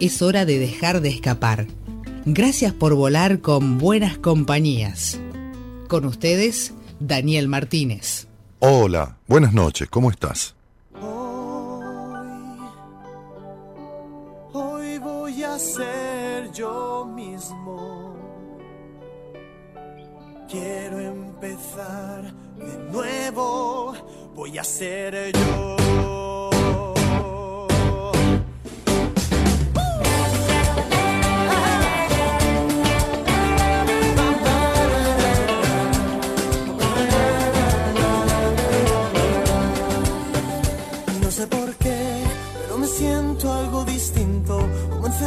es hora de dejar de escapar. Gracias por volar con buenas compañías. Con ustedes, Daniel Martínez. Hola, buenas noches, ¿cómo estás? Hoy, voy a ser yo mismo. Quiero empezar de nuevo, voy a ser yo.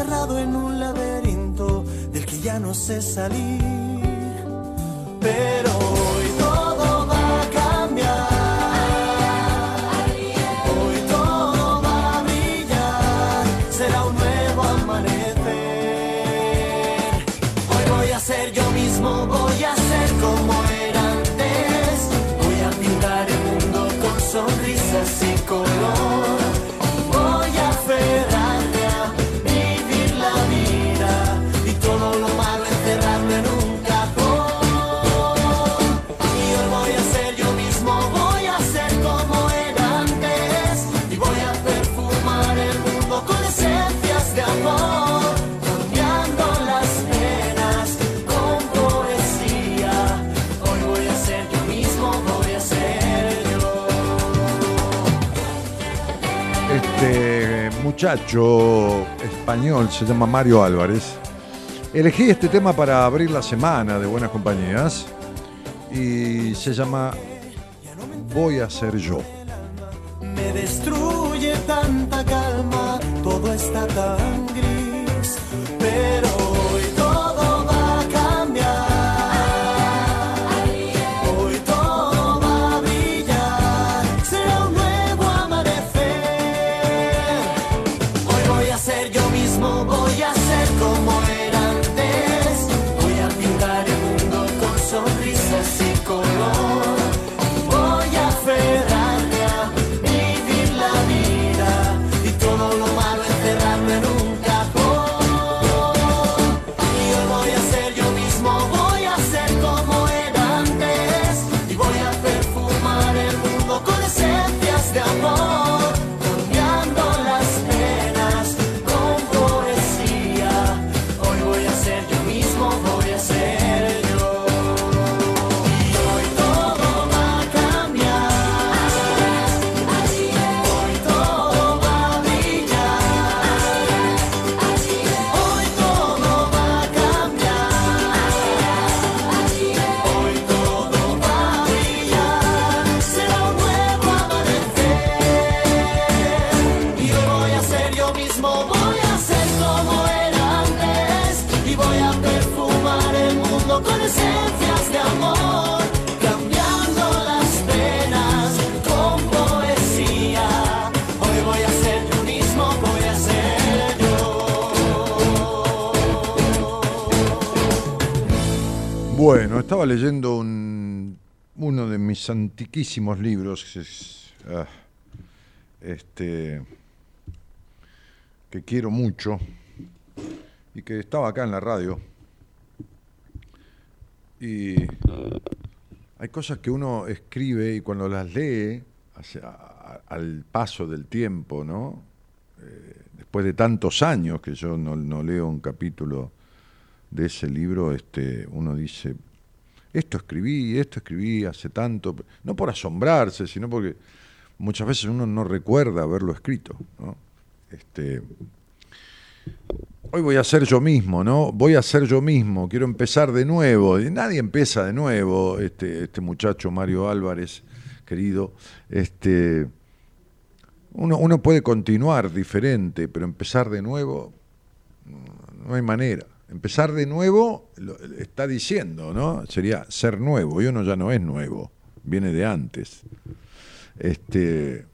En un laberinto del que ya no sé salir. Pero muchacho español se llama Mario Álvarez. Elegí este tema para abrir la semana de Buenas Compañías y se llama Voy a ser yo. Me destruye tanta calma, todo está tan gris, pero estaba leyendo un- uno de mis antiquísimos libros, ah, este, que quiero mucho y que estaba acá en la radio. Y hay cosas que uno escribe y cuando las lee, al paso del tiempo, ¿no? Eh, después de tantos años que yo no, no leo un capítulo de ese libro, este, uno dice, esto escribí, esto escribí hace tanto, no por asombrarse, sino porque muchas veces uno no recuerda haberlo escrito, ¿no? Este, hoy voy a ser yo mismo, ¿no? Voy a ser yo mismo, quiero empezar de nuevo. Nadie empieza de nuevo, este, este muchacho Mario Álvarez, querido, este, uno, uno puede continuar diferente, pero empezar de nuevo, no hay manera. Empezar de nuevo, está diciendo, ¿no? Sería ser nuevo, y uno ya no es nuevo, viene de antes. Este,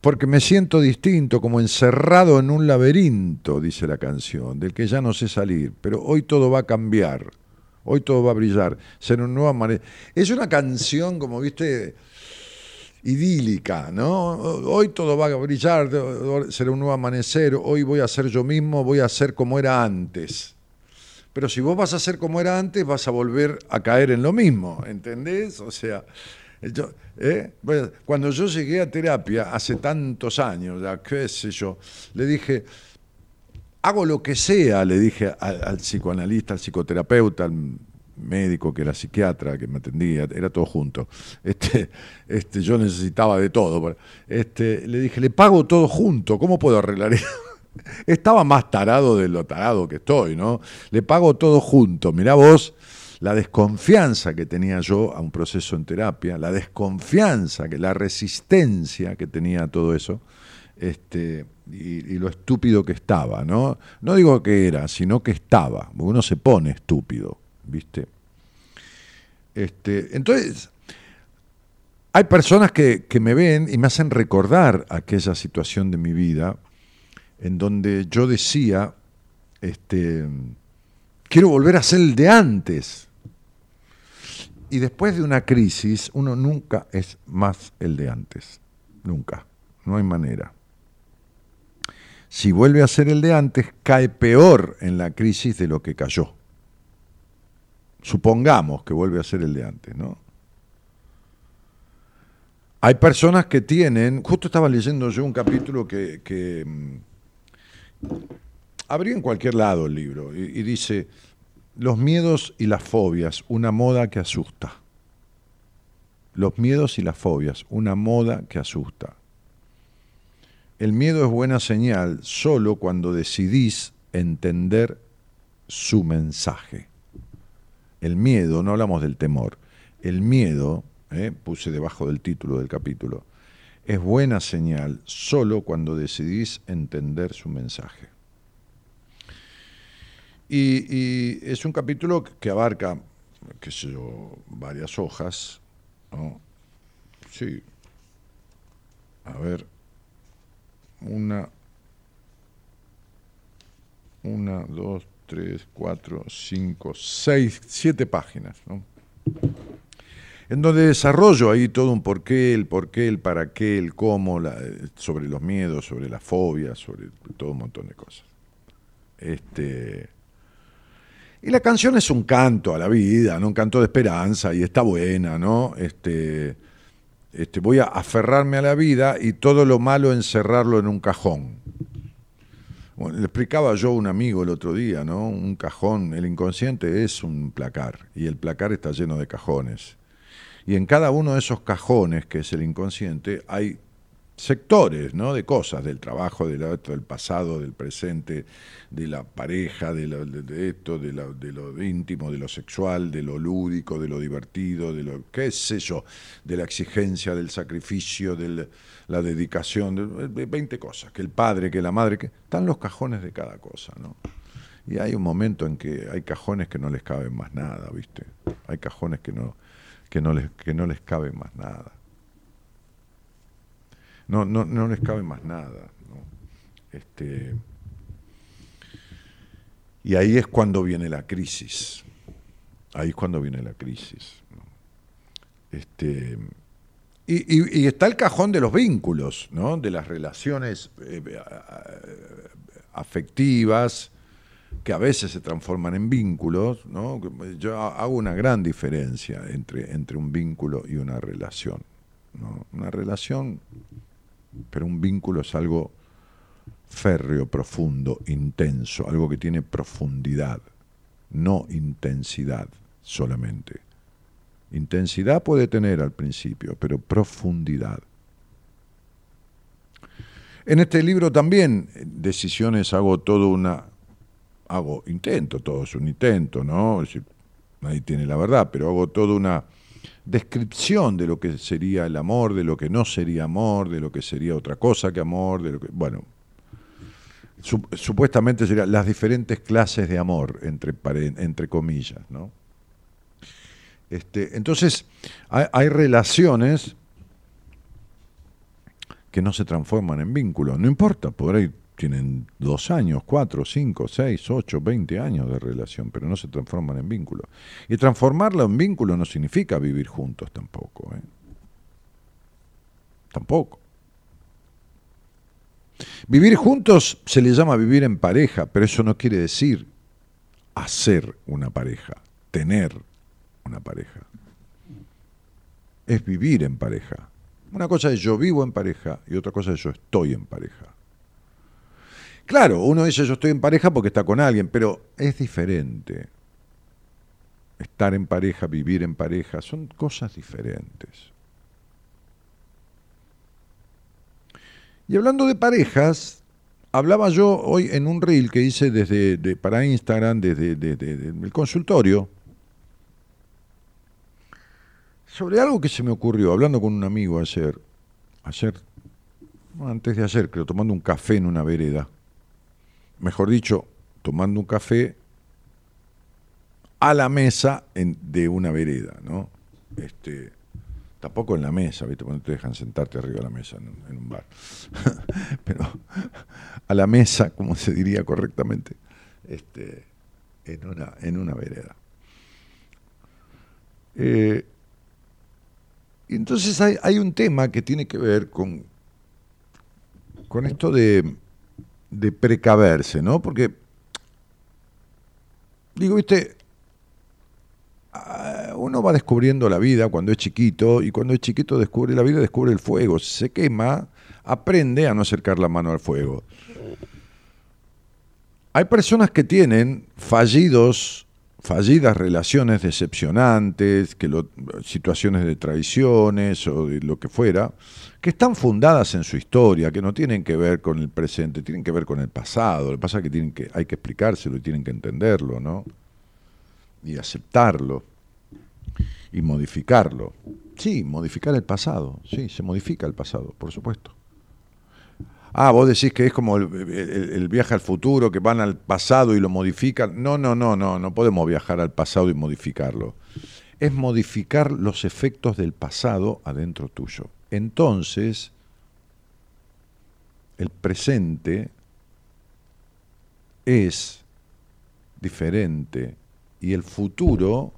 porque me siento distinto, como encerrado en un laberinto, dice la canción, del que ya no sé salir, pero hoy todo va a cambiar, hoy todo va a brillar, ser un nuevo amanecer. Es una canción, como viste, idílica, ¿no? Hoy todo va a brillar, será un nuevo amanecer, hoy voy a ser yo mismo, voy a ser como era antes. Pero si vos vas a ser como era antes, vas a volver a caer en lo mismo, ¿entendés? O sea, ¿eh? Cuando yo llegué a terapia hace tantos años, ya, qué sé yo, le dije, hago lo que sea, le dije al, al psicoanalista, al psicoterapeuta, al médico que era psiquiatra, que me atendía, era todo junto. Este, este, yo necesitaba de todo. Este, le dije, le pago todo junto, ¿cómo puedo arreglar? Estaba más tarado de lo tarado que estoy, ¿no? Le pago todo junto. Mirá vos la desconfianza que tenía yo a un proceso en terapia, la desconfianza, que la resistencia que tenía a todo eso, este, y, y lo estúpido que estaba, ¿no? No digo que era, sino que estaba. Uno se pone estúpido, ¿viste? Este, entonces, hay personas que, que me ven y me hacen recordar aquella situación de mi vida en donde yo decía, este, quiero volver a ser el de antes. Y después de una crisis, uno nunca es más el de antes. Nunca. No hay manera. Si vuelve a ser el de antes, cae peor en la crisis de lo que cayó. Supongamos que vuelve a ser el de antes, ¿no? Hay personas que tienen, justo estaba leyendo yo un capítulo que, que mm, abrí en cualquier lado el libro y, y dice, los miedos y las fobias, una moda que asusta. Los miedos y las fobias, una moda que asusta. El miedo es buena señal solo cuando decidís entender su mensaje. El miedo, no hablamos del temor, el miedo, eh, puse debajo del título del capítulo, es buena señal solo cuando decidís entender su mensaje. Y, es un capítulo que abarca, qué sé yo, varias hojas, ¿no? Sí. A ver, una, una, dos, tres, cuatro, cinco, seis, siete páginas, ¿no? En donde desarrollo ahí todo un porqué, el porqué, el para qué, el cómo, sobre los miedos, sobre las fobias, sobre todo un montón de cosas. Este, y la canción es un canto a la vida, ¿no? un canto de esperanza, y está buena, ¿no? Este, este, voy a aferrarme a la vida y todo lo malo encerrarlo en un cajón. Bueno, le explicaba yo a un amigo el otro día, ¿no? Un cajón, el inconsciente es un placar, y el placar está lleno de cajones. Y en cada uno de esos cajones, que es el inconsciente, hay sectores, ¿no? De cosas, del trabajo, del, del pasado, del presente, de la pareja, de, de- esto, de, lo íntimo, de lo sexual, de lo lúdico, de lo divertido, de lo, qué sé yo, de la exigencia, del sacrificio, de la dedicación, de, de 20 cosas, que el padre, que la madre, que están los cajones de cada cosa, ¿no? Y hay un momento en que hay cajones que no les cabe más nada, ¿viste? Hay cajones que no, que no, les, que no les cabe más nada. No, no, no les cabe más nada. ¿no? Este, y ahí es cuando viene la crisis. Ahí es cuando viene la crisis. ¿no? Este, y, y- está el cajón de los vínculos, ¿no? de las relaciones eh, afectivas, que a veces se transforman en vínculos, ¿no? Yo hago una gran diferencia entre, entre un vínculo y una relación. ¿no? Una relación, pero un vínculo es algo férreo, profundo, intenso, algo que tiene profundidad, no intensidad solamente. Intensidad puede tener al principio, pero profundidad. En este libro también, eh, Decisiones, hago todo una. Hago, intento, todo es un intento, ¿no? Es nadie tiene la verdad, pero hago toda una descripción de lo que sería el amor, de lo que no sería amor, de lo que sería otra cosa que amor, de lo que, bueno, supuestamente serían las diferentes clases de amor, entre, entre comillas, ¿no? Este, entonces, hay, relaciones que no se transforman en vínculos, no importa, por ahí tienen dos años, cuatro, cinco, seis, ocho, veinte años de relación, pero no se transforman en vínculos. Y transformarlo en vínculo no significa vivir juntos tampoco. ¿eh? Tampoco. Vivir juntos se le llama vivir en pareja, pero eso no quiere decir hacer una pareja, tener una pareja. Es vivir en pareja. Una cosa es yo vivo en pareja y otra cosa es yo estoy en pareja. Claro, uno dice yo estoy en pareja porque está con alguien, pero es diferente. Estar en pareja, vivir en pareja, son cosas diferentes. Y hablando de parejas, hablaba yo hoy en un reel que hice desde para Instagram, desde, el consultorio, sobre algo que se me ocurrió, hablando con un amigo ayer, ayer, antes de ayer, creo, tomando un café en una vereda. Mejor dicho, tomando un café a la mesa de una vereda, ¿no? Este, Tampoco en la mesa, ¿viste? Cuando te dejan sentarte arriba de la mesa en, un bar. Pero a la mesa, como se diría correctamente, este, en, una, en una vereda. Eh, entonces hay, hay, un tema que tiene que ver con, con esto de, de precaverse, ¿no? Porque, digo, viste, Ah, uno va descubriendo la vida cuando es chiquito y cuando es chiquito descubre la vida, descubre el fuego. Si se quema, aprende a no acercar la mano al fuego. Hay personas que tienen fallidos, fallidas relaciones decepcionantes, que situaciones de traiciones o de lo que fuera, que están fundadas en su historia, que no tienen que ver con el presente, tienen que ver con el pasado. Lo que pasa es que, tienen que hay que explicárselo y tienen que entenderlo, ¿no? y aceptarlo y modificarlo. Sí, modificar el pasado, sí, se modifica el pasado, por supuesto. Ah, vos decís que es como el, viaje al futuro, que van al pasado y lo modifican. No, no, no, no, no podemos viajar al pasado y modificarlo. Es modificar los efectos del pasado adentro tuyo. Entonces, el presente es diferente y el futuro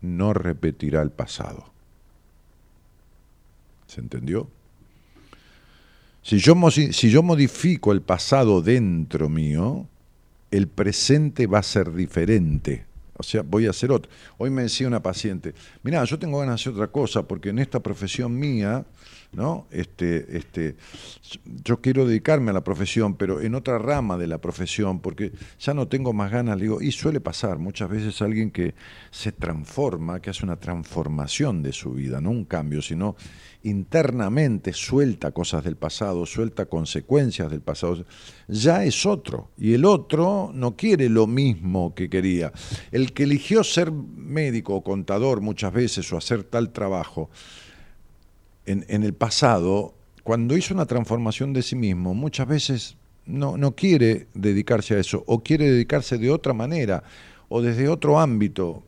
no repetirá el pasado. ¿Se entendió? Si yo, modifico el pasado dentro mío, el presente va a ser diferente. O sea, voy a hacer otro. Hoy me decía una paciente, mira, yo tengo ganas de hacer otra cosa porque en esta profesión mía ¿no? Este, este, yo quiero dedicarme a la profesión, pero en otra rama de la profesión, porque ya no tengo más ganas, digo, y suele pasar muchas veces alguien que se transforma, que hace una transformación de su vida, no un cambio, sino internamente suelta cosas del pasado, suelta consecuencias del pasado, ya es otro. Y el otro no quiere lo mismo que quería. El que eligió ser médico o contador muchas veces o hacer tal trabajo, en, el pasado, cuando hizo una transformación de sí mismo, muchas veces no, no quiere dedicarse a eso, o quiere dedicarse de otra manera, o desde otro ámbito,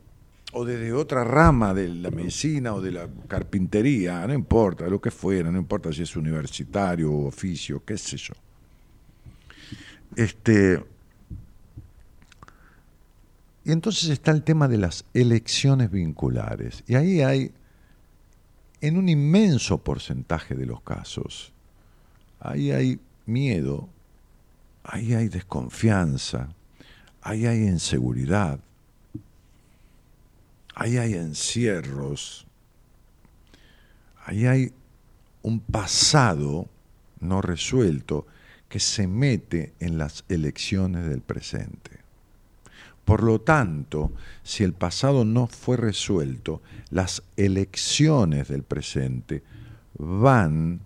o desde otra rama de la medicina o de la carpintería, no importa, lo que fuera, no importa si es universitario oficio, qué sé yo. Este, y entonces está el tema de las elecciones vinculares. Y ahí hay en un inmenso porcentaje de los casos, ahí hay miedo, ahí hay desconfianza, ahí hay inseguridad, ahí hay encierros, ahí hay un pasado no resuelto que se mete en las elecciones del presente. Por lo tanto, si el pasado no fue resuelto, las elecciones del presente van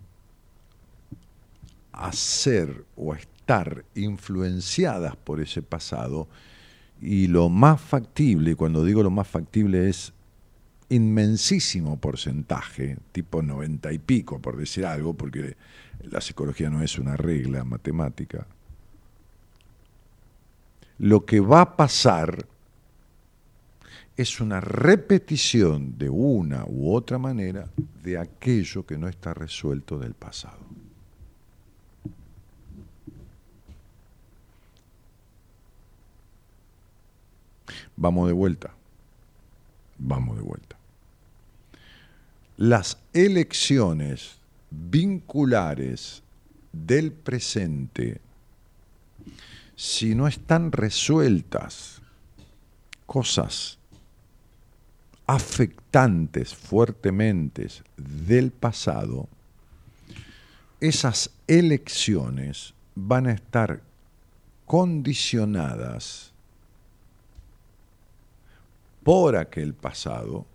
a ser o a estar influenciadas por ese pasado y lo más factible, cuando digo lo más factible es inmensísimo porcentaje, tipo 90 y pico, por decir algo, porque la psicología no es una regla matemática, lo que va a pasar es una repetición de una u otra manera de aquello que no está resuelto del pasado. Vamos de vuelta. Vamos de vuelta. Las elecciones vinculares del presente, si no están resueltas, cosas afectantes fuertemente del pasado, esas elecciones van a estar condicionadas por aquel pasado,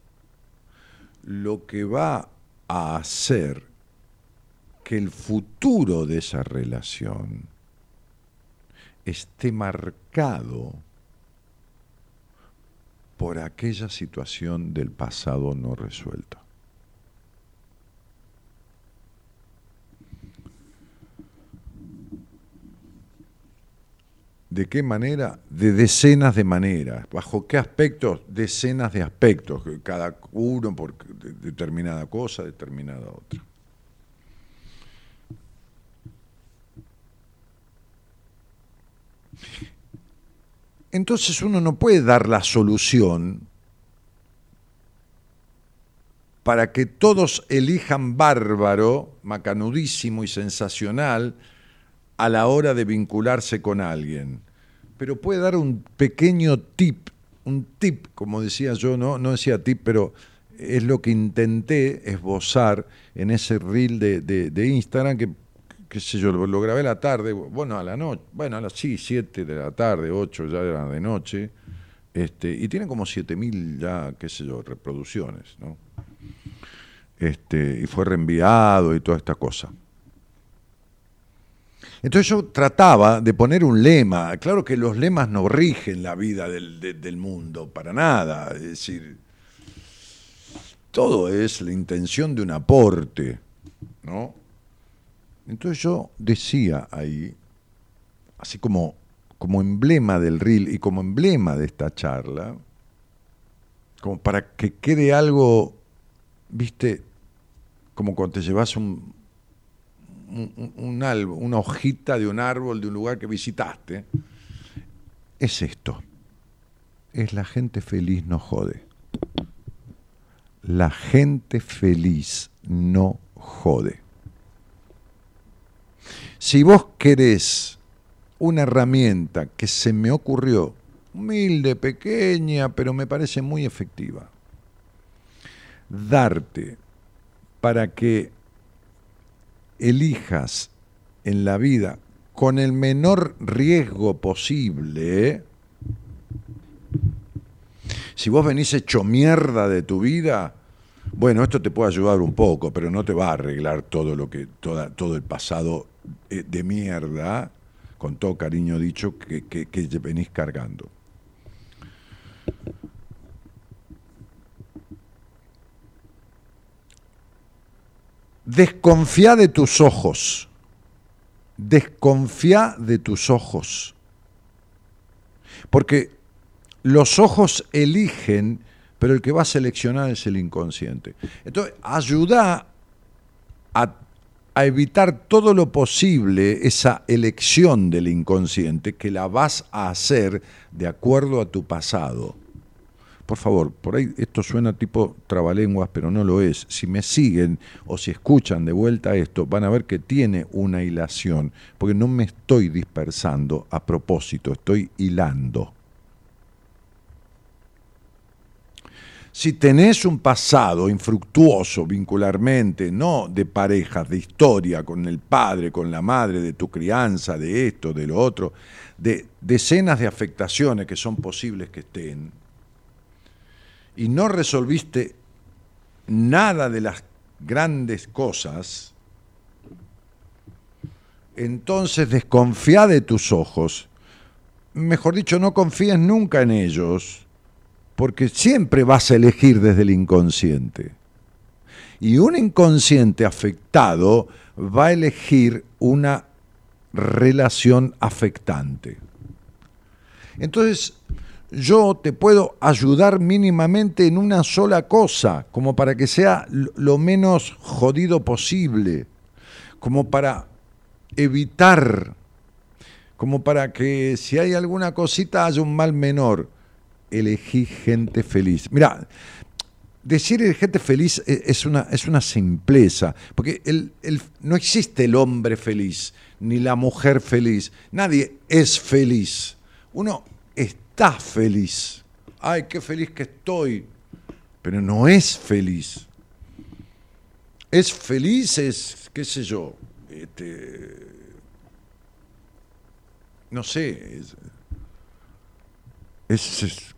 lo que va a hacer que el futuro de esa relación esté marcado por aquella situación del pasado no resuelta. ¿De qué manera? De decenas de maneras. ¿Bajo qué aspectos? Decenas de aspectos, cada uno por determinada cosa, determinada otra. Entonces uno no puede dar la solución para que todos elijan bárbaro, macanudísimo y sensacional a la hora de vincularse con alguien. Pero puede dar un pequeño tip, un tip, como decía yo, no, no decía tip, pero es lo que intenté esbozar en ese reel de, de Instagram que qué sé yo, lo, grabé a la tarde, bueno, a la noche, bueno, a las sí, 7 de la tarde, 8 ya era de noche, este, y tiene como 7000 ya, qué sé yo, reproducciones, ¿no? Este, y fue reenviado y toda esta cosa. Entonces yo trataba de poner un lema, claro que los lemas no rigen la vida del, del mundo, para nada, es decir, todo es la intención de un aporte, ¿no? Entonces yo decía ahí, así como, como emblema del reel y como emblema de esta charla, como para que quede algo, viste, como cuando te llevas un, un, una hojita de un árbol de un lugar que visitaste, es esto. Es la gente feliz no jode. La gente feliz no jode. Si vos querés una herramienta que se me ocurrió, humilde, pequeña, pero me parece muy efectiva, darte para que elijas en la vida con el menor riesgo posible, si vos venís hecho mierda de tu vida, bueno, esto te puede ayudar un poco, pero no te va a arreglar todo lo que toda, todo el pasado eh, de mierda, con todo cariño dicho, que, que, venís cargando. Desconfía de tus ojos. Desconfía de tus ojos. Porque los ojos eligen, pero el que va a seleccionar es el inconsciente. Entonces, ayuda a a evitar todo lo posible esa elección del inconsciente que la vas a hacer de acuerdo a tu pasado. Por favor, por ahí esto suena tipo trabalenguas, pero no lo es. Si me siguen o si escuchan de vuelta esto, van a ver que tiene una hilación, porque no me estoy dispersando a propósito, estoy hilando. Si tenés un pasado infructuoso vincularmente, no de parejas, de historia, con el padre, con la madre, de tu crianza, de esto, de lo otro, de decenas de afectaciones que son posibles que estén, y no resolviste nada de las grandes cosas, entonces desconfía de tus ojos. Mejor dicho, no confíes nunca en ellos porque siempre vas a elegir desde el inconsciente. Y un inconsciente afectado va a elegir una relación afectante. Entonces, yo te puedo ayudar mínimamente en una sola cosa, como para que sea lo menos jodido posible, como para evitar, como para que si hay alguna cosita haya un mal menor. Elegí gente feliz. Mira, decir gente feliz e, es una, es una simpleza, porque el, no existe el hombre feliz, ni la mujer feliz. Nadie es feliz. Uno está feliz. Ay, qué feliz que estoy. Pero no es feliz. Es feliz, es, qué sé yo, este, no sé, es,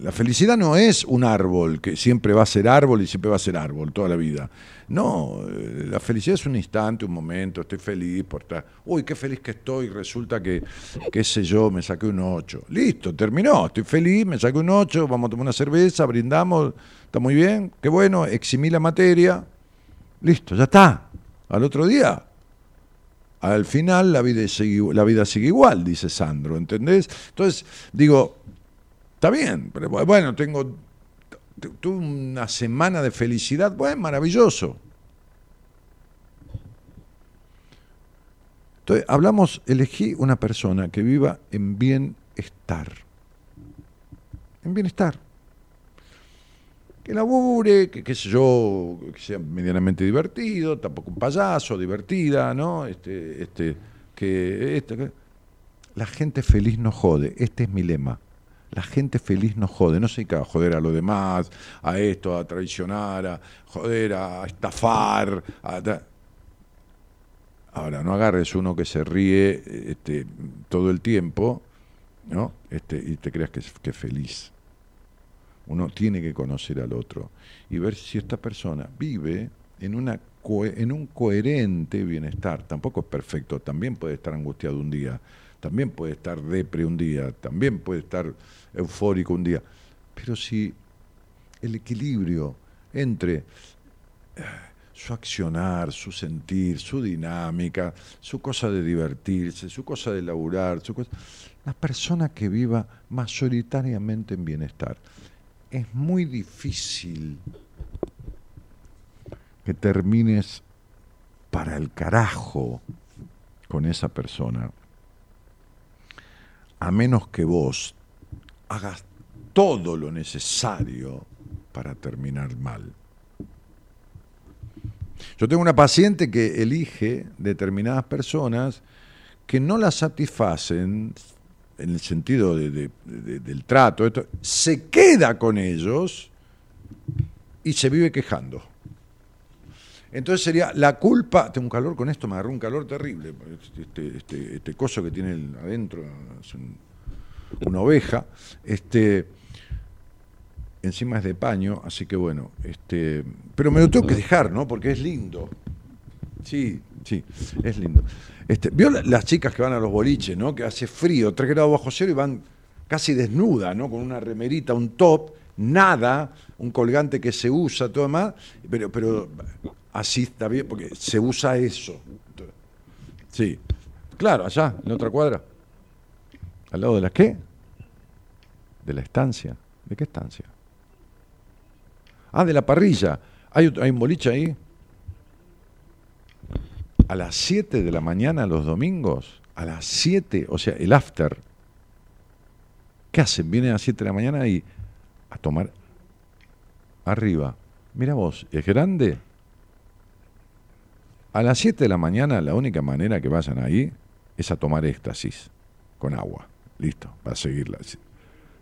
la felicidad no es un árbol que siempre va a ser árbol y siempre va a ser árbol toda la vida. No, eh, la felicidad es un instante, un momento, estoy feliz por estar. Uy, qué feliz que estoy, resulta que, qué sé yo, me saqué un 8. Listo, terminó, estoy feliz, me saqué un 8, vamos a tomar una cerveza, brindamos, está muy bien, qué bueno, eximí la materia, listo, ya está. Al otro día, al final la vida, sigue, la vida sigue igual, dice Sandro, ¿entendés? Entonces, digo, está bien, pero bueno, tengo tuve una semana de felicidad, bueno, maravilloso. Entonces, hablamos, elegí una persona que viva en bienestar. En bienestar. Que labure, que qué sé yo, que sea medianamente divertido, tampoco un payaso, divertida, ¿no? Este, este, que, este, que la gente feliz no jode, este es mi lema. La gente feliz no jode, no se dedica a joder a lo demás, a esto, a traicionar, a joder, a estafar. Ahora, no agarres uno que se ríe este, todo el tiempo ¿no? este, y te creas que es, feliz. Uno tiene que conocer al otro y ver si esta persona vive en, una en un coherente bienestar. Tampoco es perfecto, también puede estar angustiado un día, también puede estar depre un día, también puede estar eufórico un día. Pero si el equilibrio entre eh, su accionar, su sentir, su dinámica, su cosa de divertirse, su cosa de laburar, su cosa, la persona que viva mayoritariamente en bienestar. Es muy difícil que termines para el carajo con esa persona a menos que vos hagas todo lo necesario para terminar mal. Yo tengo una paciente que elige determinadas personas que no la satisfacen en el sentido del trato, se queda con ellos y se vive quejando. Entonces sería la culpa. Tengo un calor con esto, me agarró un calor terrible. Este, este, este, coso que tiene adentro, es una oveja. Este, encima es de paño, así que bueno. Este, pero me lo tengo que dejar, ¿no? Porque es lindo. Sí, sí, es lindo. Este, ¿Vio las chicas que van a los boliches, ¿no? Que hace frío, 3 grados bajo cero y van casi desnudas, ¿no? Con una remerita, un top, nada, un colgante que se usa, todo más, pero así está bien, porque se usa eso. Sí, claro, allá, en otra cuadra. ¿Al lado de la qué? De la estancia. ¿De qué estancia? Ah, de la parrilla. ¿Hay, hay un boliche ahí? A las 7 de la mañana los domingos, a las 7, o sea, el after. ¿Qué hacen? Vienen a las 7 de la mañana y a tomar arriba. Mira vos, ¿es grande? A las 7 de la mañana la única manera que vayan ahí es a tomar éxtasis con agua. Listo, va a seguirla.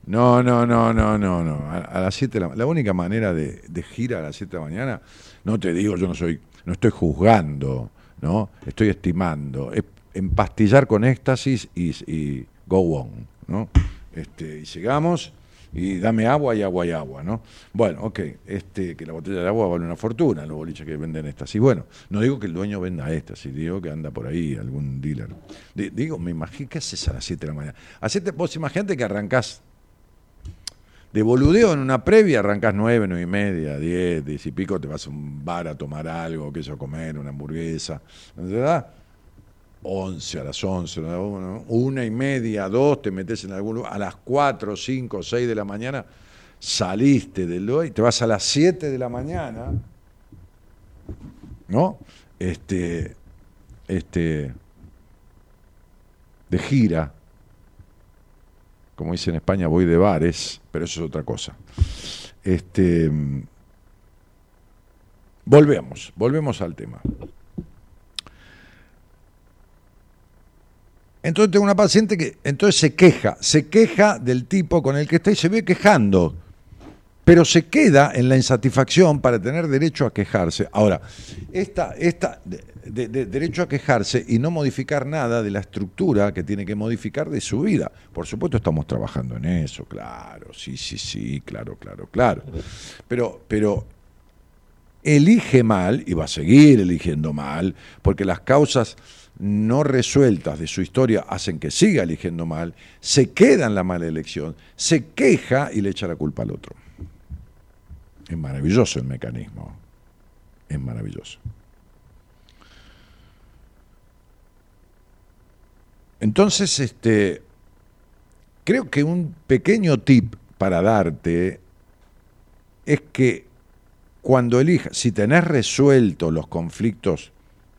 No, no, no, no, no, no. A, las 7 la, la única manera de, de gira a las 7 de la mañana, no te digo, yo no soy, no estoy juzgando, ¿no? Estoy estimando. Es empastillar con éxtasis y, y go on, ¿no? Este, y llegamos y dame agua y agua y agua, ¿no? Bueno, ok, este, que la botella de agua vale una fortuna, los boliches que venden estas. Y bueno, no digo que el dueño venda estas, y digo que anda por ahí algún dealer. digo, me imagino, ¿qué haces a las 7 de la mañana? vos imagínate que arrancás de boludeo en una previa arrancás nueve, nueve y media, diez, diez y pico, te vas a un bar a tomar algo, sé yo, comer, una hamburguesa, ¿verdad? 11 a las 11, una, una y media, dos, te metes en algún lugar, a las 4, 5, 6 de la mañana, saliste del y te vas a las 7 de la mañana, ¿no? Este, este, de gira, como dice en España, voy de bares, pero eso es otra cosa. Este, volvemos, volvemos al tema. Entonces tengo una paciente que entonces se queja, se queja del tipo con el que está y se ve quejando, pero se queda en la insatisfacción para tener derecho a quejarse. Ahora, esta, esta de, derecho a quejarse y no modificar nada de la estructura que tiene que modificar de su vida. Por supuesto estamos trabajando en eso, claro, sí, sí, sí, claro, claro, claro. Pero, pero elige mal y va a seguir eligiendo mal, porque las causas no resueltas de su historia hacen que siga eligiendo mal, se queda en la mala elección, se queja y le echa la culpa al otro. Es maravilloso el mecanismo, es maravilloso. Entonces, este, creo que un pequeño tip para darte es que cuando elijas, si tenés resuelto los conflictos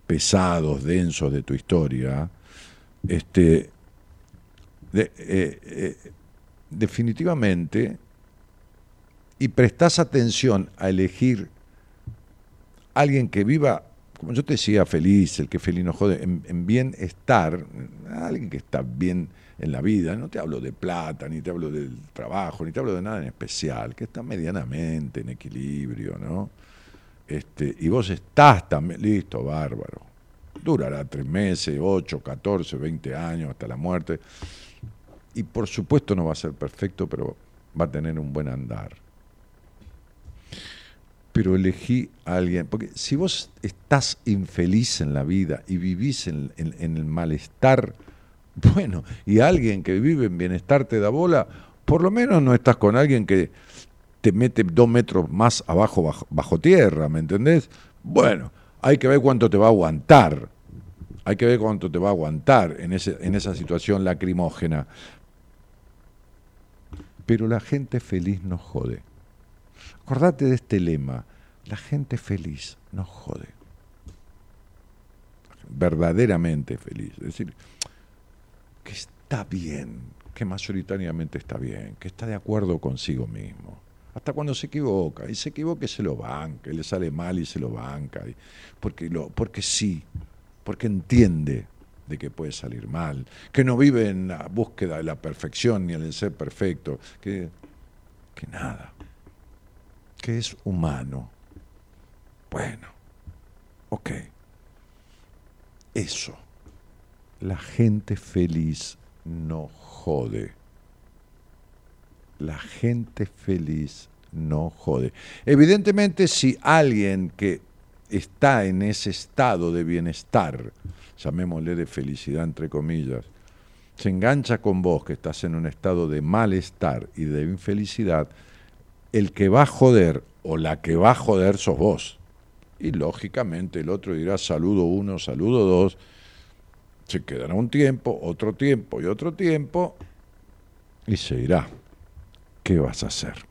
pesados, densos de tu historia, este, eh, eh, definitivamente, y prestás atención a elegir alguien que viva, como yo te decía, feliz, el que feliz no jode, en, bienestar, alguien que está bien en la vida, no te hablo de plata, ni te hablo del trabajo, ni te hablo de nada en especial, que está medianamente en equilibrio, ¿no? Este, y vos estás también, listo, bárbaro. Durará tres meses, ocho, catorce, veinte años, hasta la muerte. Y por supuesto no va a ser perfecto, pero va a tener un buen andar. Pero elegí a alguien, porque si vos estás infeliz en la vida y vivís en, en el malestar, bueno, y alguien que vive en bienestar te da bola, por lo menos no estás con alguien que te mete dos metros más abajo bajo, tierra, ¿me entendés? Bueno, hay que ver cuánto te va a aguantar. Hay que ver cuánto te va a aguantar en, ese, en esa situación lacrimógena. Pero la gente feliz no jode. Acordate de este lema. La gente feliz no jode. Verdaderamente feliz. Es decir, que está bien, que mayoritariamente está bien, que está de acuerdo consigo mismo hasta cuando se equivoca. Y se equivoca y se lo banca, y le sale mal y se lo banca. porque, porque sí, porque entiende de que puede salir mal, que no vive en la búsqueda de la perfección ni en el ser perfecto, que, que nada, que es humano. Bueno, ok. Eso. La gente feliz no jode la gente feliz no jode. Evidentemente, si alguien que está en ese estado de bienestar, llamémosle de felicidad entre comillas, se engancha con vos que estás en un estado de malestar y de infelicidad, el que va a joder o la que va a joder sos vos. Y lógicamente el otro dirá saludo uno, saludo dos, se quedará un tiempo, otro tiempo y otro tiempo y se irá. ¿Qué vas a hacer?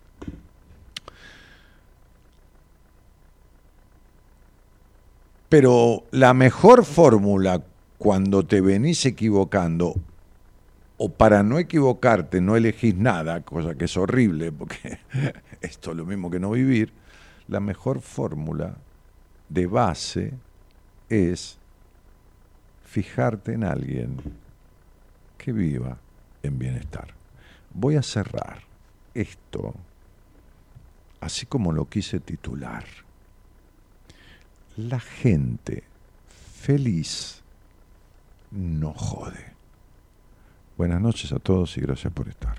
Pero la mejor fórmula cuando te venís equivocando, o para no equivocarte no elegís nada, cosa que es horrible, porque esto es lo mismo que no vivir, la mejor fórmula de base es fijarte en alguien que viva en bienestar. Voy a cerrar esto, así como lo quise titular, la gente feliz no jode. Buenas noches a todos y gracias por estar.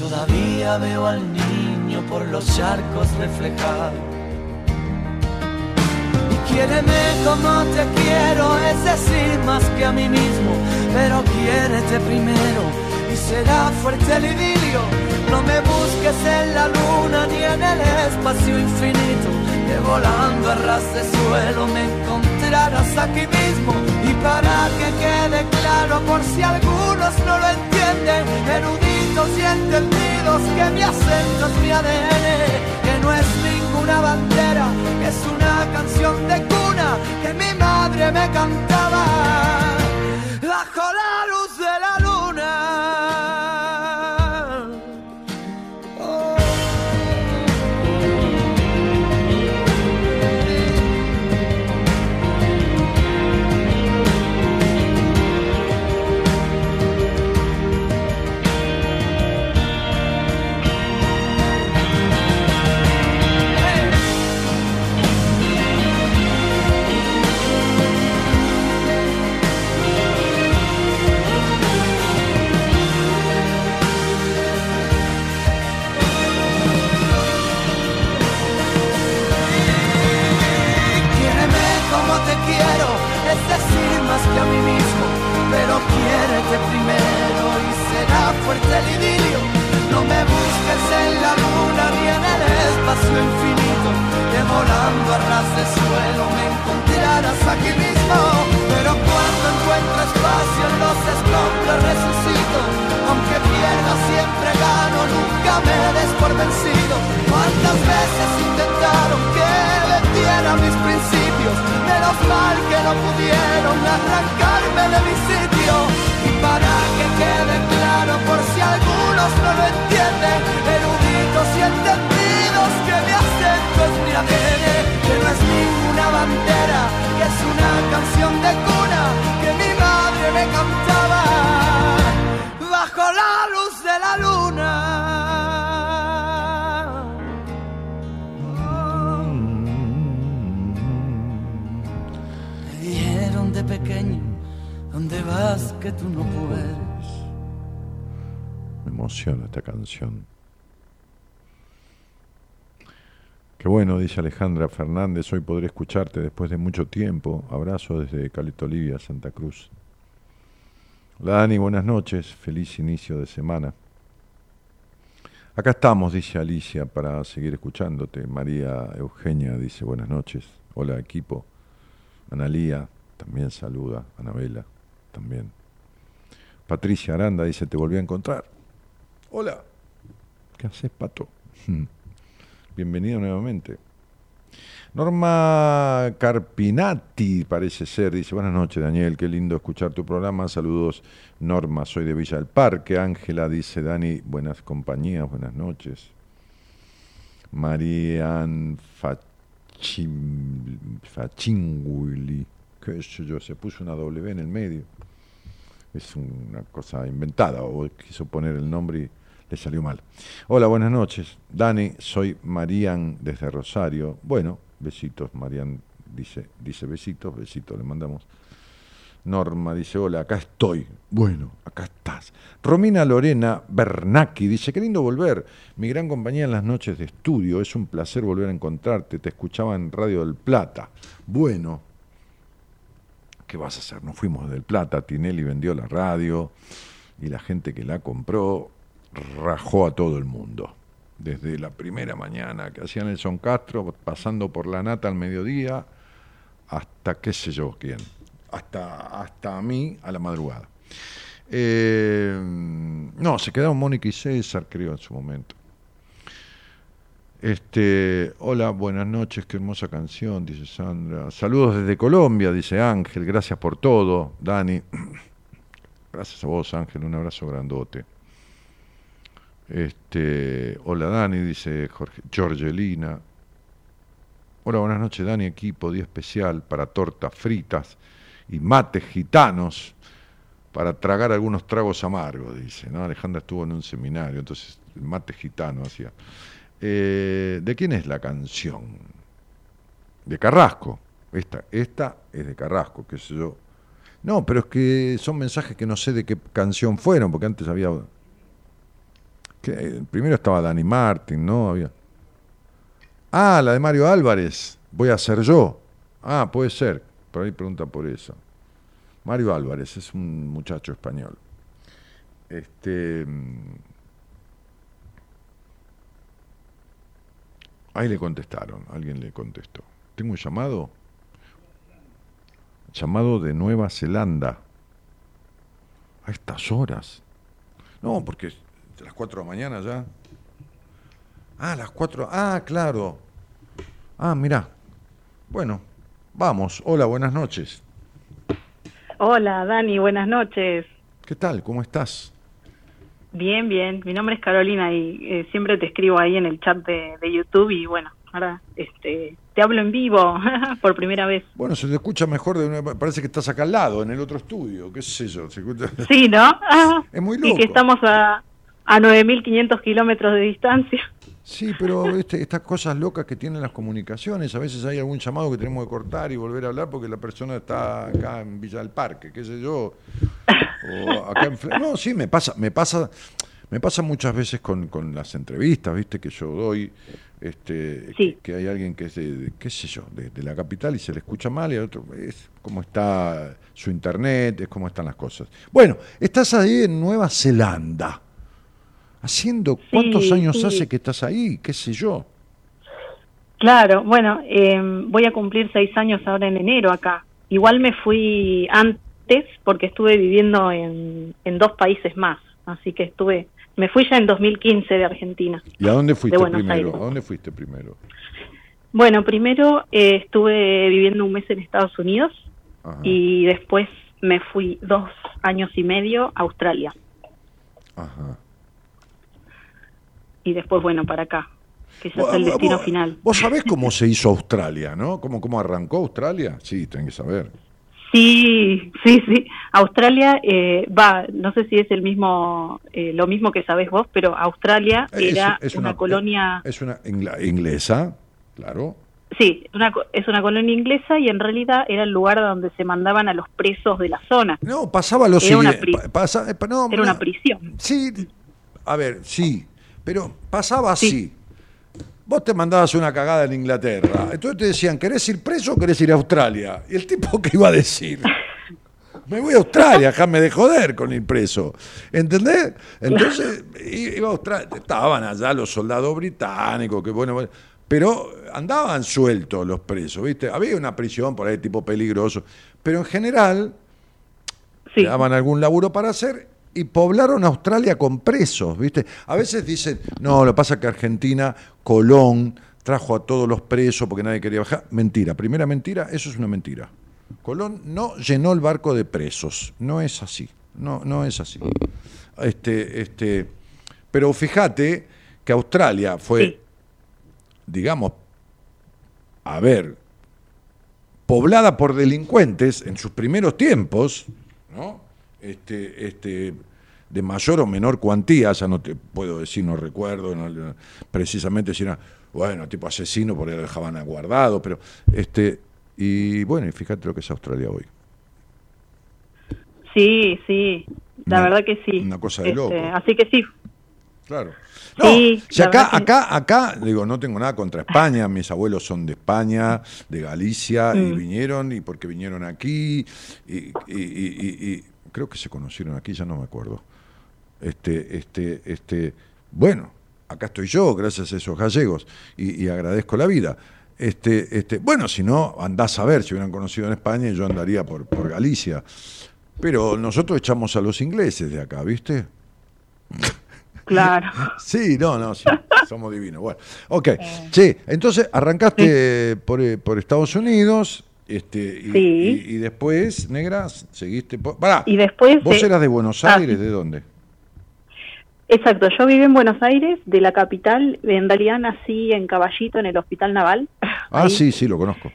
Todavía veo al niño por los charcos reflejados. Y quiéreme como te quiero, es decir, más que a mí mismo, pero quiérete primero y será fuerte el idilio. No me busques en la luna ni en el espacio infinito, que volando a ras de suelo me encontrarás aquí mismo. Y para que quede claro, por si algunos no lo entienden, eruditos y entendidos, que mi acento es mi ADN, que no es ninguna bandera, que es una canción de cuna que mi madre me cantaba el idilio. No me busques en la luna ni en el espacio infinito, que volando a ras de suelo me encontrarás aquí mismo. Pero cuando encuentro espacio en los resucito, aunque pierda siempre gano, nunca me des por vencido. ¿Cuántas veces intentaron que vendiera mis principios? Menos mal que no pudieron arrancarme de mi sitio. Y para que quede claro, por si algunos no lo entienden, eruditos y entendidos, que mi acento es mi ADN, que no es ninguna bandera, que es una canción de cuna que me cantaba bajo la luz de la luna. pequeño, ¿dónde vas que tú no puedes? Me emociona esta canción. Qué bueno, dice Alejandra Fernández, hoy podré escucharte después de mucho tiempo. Abrazo desde Caleta Olivia, Santa Cruz. Hola Dani, buenas noches, feliz inicio de semana. Acá estamos, dice Alicia, para seguir escuchándote. María Eugenia dice buenas noches. Hola equipo. Analía también saluda. Anabela también. Patricia Aranda dice te volví a encontrar. Hola. ¿Qué haces, Pato? Bienvenido nuevamente. Norma Carpinati, parece ser, dice, buenas noches Daniel, qué lindo escuchar tu programa, saludos Norma, soy de Villa del Parque, Ángela dice, Dani, buenas compañías, buenas noches. Marian Fachinguli, qué sé yo, se puso una W en el medio. Es una cosa inventada, o quiso poner el nombre y le salió mal. Hola, buenas noches. Dani, soy Marian desde Rosario. Bueno, Besitos, Marian dice, dice besitos, besitos le mandamos. Norma dice, hola, acá estoy. Bueno, acá estás. Romina Lorena Bernacchi dice, qué lindo volver. Mi gran compañía en las noches de estudio. Es un placer volver a encontrarte. Te escuchaba en Radio del Plata. Bueno, ¿qué vas a hacer? Nos fuimos del Plata. Tinelli vendió la radio y la gente que la compró rajó a todo el mundo desde la primera mañana que hacía Nelson Castro, pasando por la nata al mediodía, hasta qué sé yo quién, hasta, hasta a mí a la madrugada. Eh, no, se quedaron Mónica y César, creo, en su momento. Este, hola, buenas noches, qué hermosa canción, dice Sandra. Saludos desde Colombia, dice Ángel, gracias por todo, Dani. Gracias a vos, Ángel, un abrazo grandote. Este, hola Dani, dice Jorge, Georgelina. Hola, buenas noches Dani, equipo, día especial para tortas fritas y mates gitanos para tragar algunos tragos amargos, dice. ¿no? Alejandra estuvo en un seminario, entonces mate gitano hacía. Eh, ¿De quién es la canción? De Carrasco. Esta, esta es de Carrasco, qué sé yo. No, pero es que son mensajes que no sé de qué canción fueron, porque antes había que, primero estaba Dani Martin, ¿no? Había... Ah, la de Mario Álvarez. Voy a ser yo. Ah, puede ser. Por ahí pregunta por eso. Mario Álvarez es un muchacho español. Este. Mm, ahí le contestaron, alguien le contestó. Tengo un llamado. Llamado de Nueva Zelanda. A estas horas. No, porque ¿A las 4 de la mañana ya? Ah, las 4. Ah, claro. Ah, mira. Bueno, vamos. Hola, buenas noches. Hola, Dani, buenas noches. ¿Qué tal? ¿Cómo estás? Bien, bien. Mi nombre es Carolina y eh, siempre te escribo ahí en el chat de, de, YouTube y bueno, ahora este, te hablo en vivo por primera vez. Bueno, se te escucha mejor, de una, parece que estás acá al lado, en el otro estudio, qué sé yo. Se escucha... Sí, ¿no? es muy loco. Y que estamos a, a 9.500 kilómetros de distancia. Sí, pero este, estas cosas locas que tienen las comunicaciones, a veces hay algún llamado que tenemos que cortar y volver a hablar porque la persona está acá en Villa del Parque, qué sé yo. O acá en, no, sí, me pasa, me pasa, me pasa muchas veces con, con las entrevistas, viste, que yo doy, este, sí. que, que, hay alguien que es de, qué sé yo, de, de, la capital y se le escucha mal y al otro es cómo está su internet, es cómo están las cosas. Bueno, estás ahí en Nueva Zelanda haciendo cuántos sí, años sí. hace que estás ahí, qué sé yo. Claro, bueno, eh, voy a cumplir seis años ahora en enero acá. Igual me fui antes porque estuve viviendo en, en dos países más, así que estuve, me fui ya en 2015 de Argentina. ¿Y a dónde fuiste primero? Aires. ¿A dónde fuiste primero? Bueno, primero eh, estuve viviendo un mes en Estados Unidos Ajá. y después me fui dos años y medio a Australia Ajá. Y después, bueno, para acá, que ya es el destino vos- final. Vos sabés cómo se hizo Australia, ¿no? ¿Cómo, cómo arrancó Australia? Sí, tenés que saber. Sí, sí, sí. Australia eh, va, no sé si es el mismo, eh, lo mismo que sabés vos, pero Australia Es- era es una, colonia, Es una inglesa, claro. sí, una, es una colonia inglesa y en realidad era el lugar donde se mandaban a los presos de la zona. No, pasaba lo Era siguiente. pasa- eh, no, Era una prisión. Sí, a ver, sí, pero pasaba Sí. así. vos te mandabas una cagada en Inglaterra. Entonces te decían, ¿querés ir preso o querés ir a Australia? Y el tipo que iba a decir, me voy a Australia, déjame de joder con ir preso. ¿Entendés? Entonces iba a Australia. Estaban allá los soldados británicos, que bueno, bueno, pero andaban sueltos los presos, ¿viste? Había una prisión por ahí tipo peligroso, pero en general Sí. daban algún laburo para hacer y poblaron Australia con presos, ¿viste? A veces dicen, no, lo que pasa es que Argentina, Colón, trajo a todos los presos porque nadie quería bajar. Mentira, primera mentira, eso es una mentira. Colón no llenó el barco de presos, no es así, no, no es así. Este, este, pero fíjate que Australia fue, Sí. digamos, a ver, poblada por delincuentes en sus primeros tiempos, ¿no? Este, este, de mayor o menor cuantía, ya no te puedo decir, no recuerdo no- precisamente si era, bueno, tipo asesino, por ahí lo dejaban aguardado, pero, este, y bueno, y fíjate lo que es Australia hoy. Sí, sí, la Una- verdad que sí. una cosa de Este, loco. Así que sí, Claro. No, Sí, si acá, que- acá, acá, digo, no tengo nada contra España, mis abuelos son de España, de Galicia, y Mm. vinieron, y porque vinieron aquí, y, y- y- y- y creo que se conocieron aquí, ya no me acuerdo. Este, este, este, bueno, acá estoy yo, gracias a esos gallegos, y, y agradezco la vida. Este, este, bueno, si no, andás a ver, si hubieran conocido en España, yo andaría por, por Galicia. Pero nosotros echamos a los ingleses de acá, ¿viste? claro. Sí, no, no, sí, somos divinos. Bueno, ok. Sí, entonces arrancaste por, eh, por Estados Unidos, este, y, Sí. y- y después, negra, seguiste. Pará, Y después... ¿vos de- eras de Buenos Ah, Aires? ¿De dónde? Exacto, yo viví en Buenos Aires, de la capital, en realidad nací en Caballito, en el Hospital Naval. Ah, Ahí, sí, sí, lo conozco.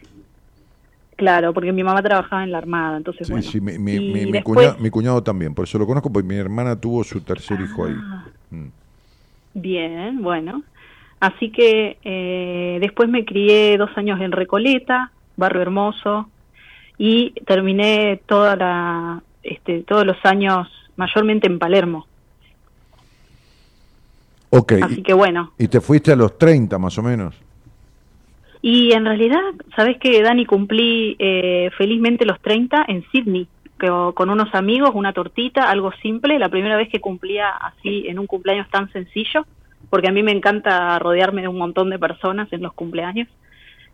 Claro, porque mi mamá trabajaba en la Armada, entonces Sí, bueno. sí, mi, mi, Y mi- mi después- cuñado, mi cuñado también, por eso lo conozco, porque mi hermana tuvo su tercer hijo ahí. Ah, Mm. Bien, bueno. Así que eh, después me crié dos años en Recoleta, barrio hermoso, y terminé toda la, este, todos los años mayormente en Palermo. Ok, Así que bueno. y te fuiste a los 30 más o menos. Y en realidad, ¿sabes qué, Dani? Cumplí eh, felizmente los 30 en Sydney, que- con unos amigos, una tortita, algo simple, la primera vez que cumplía así en un cumpleaños tan sencillo, porque a mí me encanta rodearme de un montón de personas en los cumpleaños.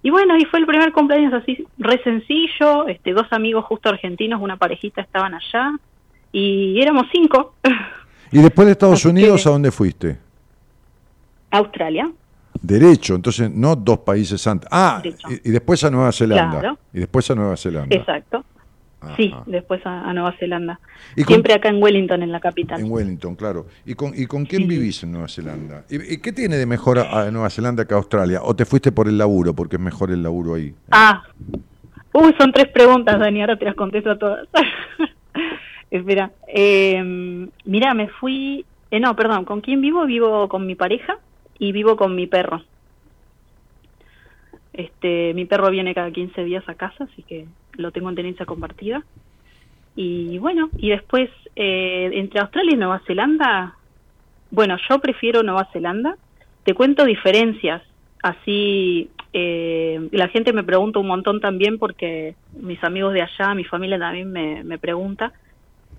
Y bueno, y fue el primer cumpleaños así, re sencillo, este, dos amigos justo argentinos, una parejita estaban allá, y éramos cinco. Y después de Estados Así Unidos, que- ¿a dónde fuiste? Australia, Derecho, entonces no dos países antes. Ah, y, y después a Nueva Zelanda. Claro. Y después a Nueva Zelanda. exacto. Ajá. Sí, después a, a Nueva Zelanda. ¿Y con- Siempre acá en Wellington, en la capital. En Wellington, claro. ¿Y con, y con quién Sí. vivís en Nueva Zelanda? ¿Y, y qué tiene de mejor a, a Nueva Zelanda que a Australia? ¿O te fuiste por el laburo, porque es mejor el laburo ahí? Ah, uy, son tres preguntas, Dani, ahora te las contesto todas. Espera, eh, mira, me fui, eh, no, perdón, ¿con quién vivo? Vivo con mi pareja y vivo con mi perro. Este, mi perro viene cada 15 días a casa, así que lo tengo en tenencia compartida. Y bueno, y después, eh, entre Australia y Nueva Zelanda, bueno, yo prefiero Nueva Zelanda. Te cuento diferencias, así eh, la gente me pregunta un montón también porque mis amigos de allá, mi familia también me, me pregunta.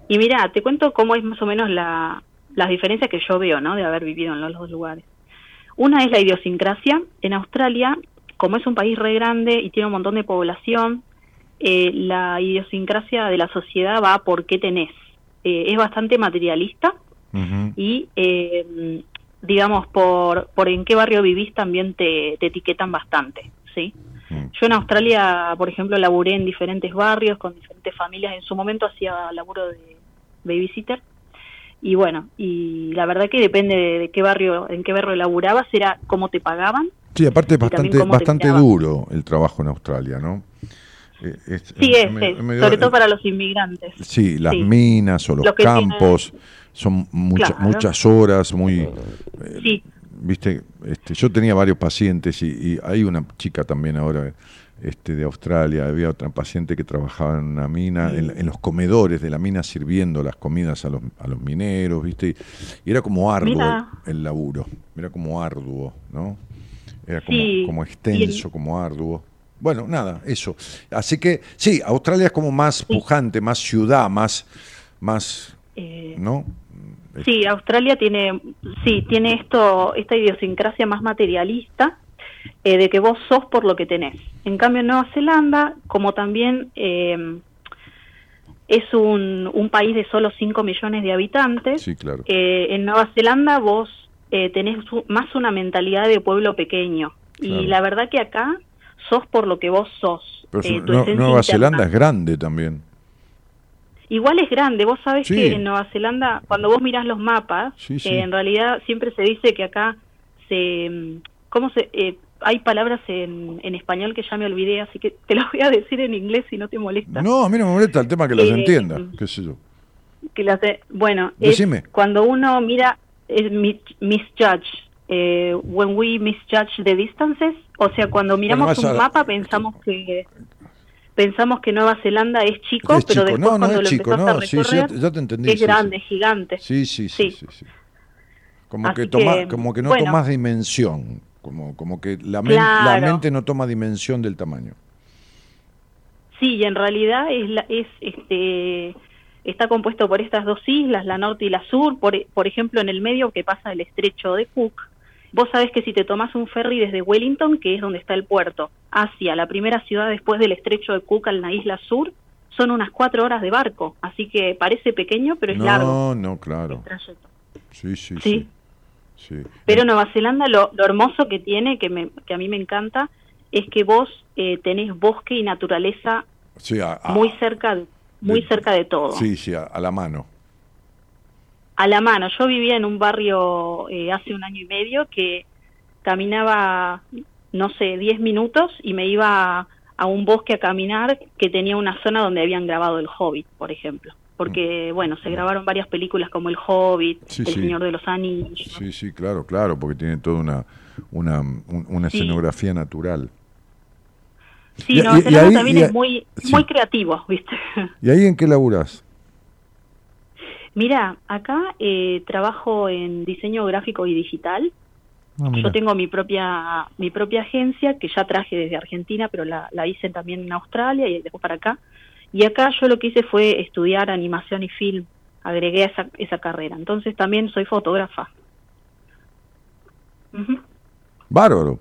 Y mira, te cuento cómo es más o menos la, las diferencias que yo veo, ¿no? De haber vivido en los dos lugares. Una es la idiosincrasia. En Australia, como es un país re grande y tiene un montón de población, eh, la idiosincrasia de la sociedad va por qué tenés. Eh, es bastante materialista y, eh, digamos, por, por en qué barrio vivís también te, te etiquetan bastante, ¿sí? Mm. Yo en Australia, por ejemplo, laburé en diferentes barrios con diferentes familias. En su momento hacía laburo de babysitter. Y bueno, y la verdad que depende de, de qué barrio, en qué barrio laburabas, era cómo te pagaban. Sí, aparte es bastante, bastante duro el trabajo en Australia, ¿no? Eh, es- Sí, es sobre todo para los inmigrantes. Sí, las sí. minas o los campos son mucha- Claro. muchas horas, muy... eh, Sí. Viste, este, yo tenía varios pacientes y, y hay una chica también ahora este, de Australia, había otra paciente que trabajaba en una mina, en, en los comedores de la mina sirviendo las comidas a los, a los mineros, viste, y era como arduo Mira. el laburo, era como arduo, ¿no? Era como, Sí, como y extenso, como arduo. Bueno, nada, eso. Así que sí, Australia es como más pujante, más ciudad, más, más, Eh, ¿no? Sí, Australia tiene, sí, tiene esto, esta idiosincrasia más materialista, eh, de que vos sos por lo que tenés. En cambio, en Nueva Zelanda, como también eh, es un, un país de solo 5 millones de habitantes, Sí, claro. eh, en Nueva Zelanda vos eh, tenés más una mentalidad de pueblo pequeño. Claro. Y la verdad que acá sos por lo que vos sos. Pero eh, tu Nueva interna. Zelanda es grande también. Igual es grande, vos sabés Sí. que en Nueva Zelanda, cuando vos mirás los mapas, Sí, sí. eh, en realidad siempre se dice que acá se... mm, ¿Cómo se...? eh, hay palabras en, en español que ya me olvidé, así que te las voy a decir en inglés si no te molesta. No, a mí no me molesta el tema que las Eh, entienda, qué sé yo. Que las de- bueno, es cuando uno mira, misjudge, eh, when we misjudge the distances, o sea, cuando miramos un a- mapa pensamos que pensamos que Nueva Zelanda es chico, Es pero chico. después No, no cuando es lo chico, empezás a no, sí, sí, recorrer te- entendí, es sí, grande, sí. gigante. Sí, sí, sí, Sí. sí, sí. Como que toma, que, como que no bueno. tomas dimensión, como, como que la, men- Claro. la mente no toma dimensión del tamaño. Sí, y en realidad es, la, es este está compuesto por estas dos islas, la norte y la sur, por, por ejemplo, en el medio que pasa el estrecho de Cook. Vos sabés que si te tomás un ferry desde Wellington, que es donde está el puerto, hacia la primera ciudad después del estrecho de Cook en la isla sur, son unas cuatro horas de barco, así que parece pequeño, pero es no, largo no, el claro. trayecto. Sí, sí, sí. Sí. sí. Pero Nueva Zelanda lo, lo hermoso que tiene, que, me, que a mí me encanta, es que vos eh, tenés bosque y naturaleza Sí, a- a- muy cerca de, muy de- cerca de todo. Sí, sí, a, a la mano. A la mano. Yo vivía en un barrio eh, hace un año y medio que caminaba, no sé, 10 minutos y me iba a, un bosque a caminar que tenía una zona donde habían grabado El Hobbit, por ejemplo. Porque, bueno, se grabaron varias películas como El Hobbit, Mm. Sí, El sí. Señor de los Anillos. Sí, sí, claro, claro, porque tiene toda una, una, un- una Sí. escenografía natural. Sí, Y- Nueva y- y ahí- también es muy, sí. muy creativo, ¿viste? ¿Y ahí en qué laburas? Mira, acá eh, trabajo en diseño gráfico y digital. Ah. Yo tengo mi propia mi propia agencia que ya traje desde Argentina, pero la, la hice también en Australia y después para acá. Y acá yo lo que hice fue estudiar animación y film. Agregué esa, esa carrera. Entonces también soy fotógrafa. Ujú. Bárbaro.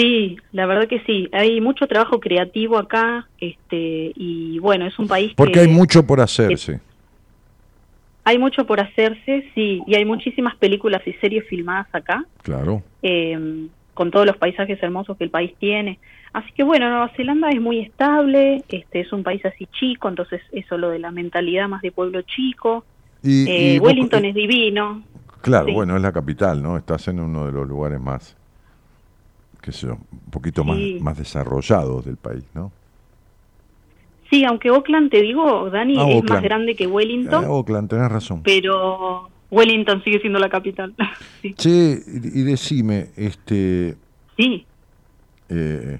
Sí, la verdad que sí. Hay mucho trabajo creativo acá, este y bueno, es un país Porque que hay mucho por hacerse. hay mucho por hacerse, sí, y hay muchísimas películas y series filmadas acá. Claro. eh, con todos los paisajes hermosos que el país tiene. Así que bueno, Nueva Zelanda es muy estable, este es un país así chico, entonces eso lo de la mentalidad más de pueblo chico. Y, Eh, y Wellington y- es divino. Claro, sí. bueno, es la capital, ¿no? Estás en uno de los lugares más, qué sé un poquito más, Sí. más desarrollados del país, ¿no? Sí, aunque Auckland, te digo, Dani, Ah, es más grande que Wellington, Eh, Oakland, tenés razón. pero Wellington sigue siendo la capital. sí. Che, y, decime, este... sí, eh,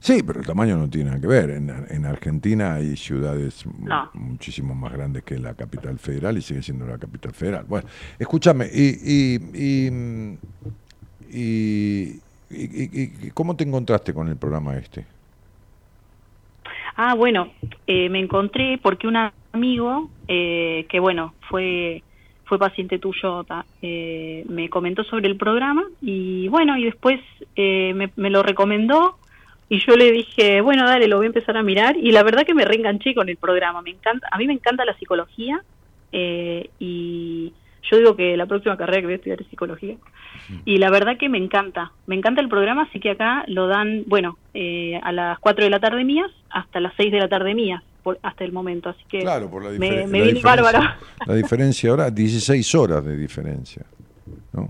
sí, pero el tamaño no tiene nada que ver. En, en Argentina hay ciudades No. muchísimo más grandes que la capital federal y sigue siendo la capital federal. Bueno, escúchame, y, y, y, mm, y- y- ¿cómo te encontraste con el programa este? Ah, bueno, eh, me encontré porque un amigo, eh, que bueno, fue fue paciente tuyo, eh, me comentó sobre el programa y bueno, y después eh, me, me lo recomendó y yo le dije, bueno, dale, lo voy a empezar a mirar y la verdad que me reenganché con el programa, me encanta, a mí me encanta la psicología eh, y yo digo que la próxima carrera que voy a estudiar es psicología y la verdad que me encanta, me encanta el programa, así que acá lo dan, bueno, eh, a las 4 de la tarde mías hasta las 6 de la tarde mías, por, hasta el momento, así que Claro, por la, me, me viene bárbaro. La diferencia ahora, 16 horas de diferencia. ¿no?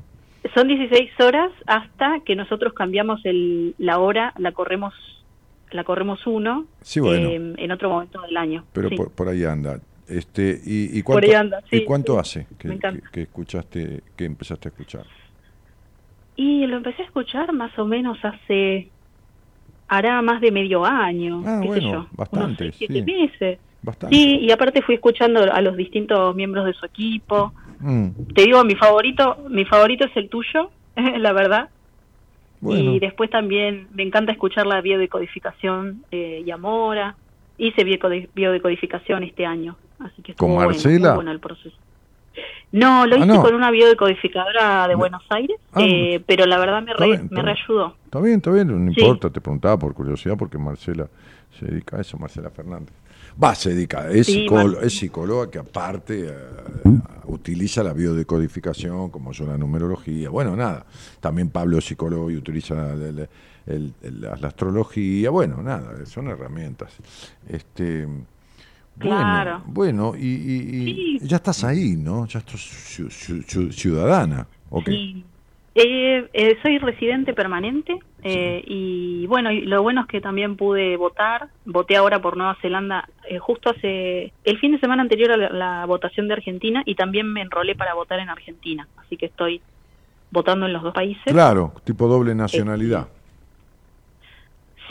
Son 16 horas hasta que nosotros cambiamos el, la hora, la corremos la corremos uno Sí, bueno. eh, en otro momento del año. Pero sí. por, por ahí anda. Este, y, y Por cuánto, ahí anda, ¿y cuánto sí. hace que, escuchaste, que empezaste a escuchar? Y lo empecé a escuchar más o menos hace, hará más de medio año, Ah, qué bueno, sé yo, bastante, unos seis, siete sí. meses. Bastante. Sí, y aparte fui escuchando a los distintos miembros de su equipo, Mm, Te digo, mi favorito, mi favorito es el tuyo, la verdad. bueno. Y después también me encanta escuchar la biodecodificación eh, y Amora. Hice biodecodificación este año, así que ¿Con bueno, Marcela? bueno el proceso. No, lo Ah, hice no. con una biodecodificadora de Buenos Aires, Ah, eh, pero la verdad me, re- bien, me reayudó. Está bien, está bien, no Sí. importa, te preguntaba por curiosidad porque Marcela se dedica a eso, Marcela Fernández. Va, se dedica, es, Sí, psicóloga, es psicóloga que aparte eh, utiliza la biodecodificación, como yo la numerología, bueno, nada, también Pablo es psicólogo y utiliza el- el- el- la, la astrología, bueno, nada, son herramientas. Este, bueno, Claro. bueno, y, y- y Sí. ya estás ahí, ¿no? Ya estás ciu- ciu- ciu- ciudadana, ¿ok? Sí. Eh, eh, soy residente permanente eh, y bueno, y lo bueno es que también pude votar. Voté ahora por Nueva Zelanda eh, justo hace el fin de semana anterior a la, la votación de Argentina y también me enrolé para votar en Argentina. Así que estoy votando en los dos países. Claro, tipo doble nacionalidad.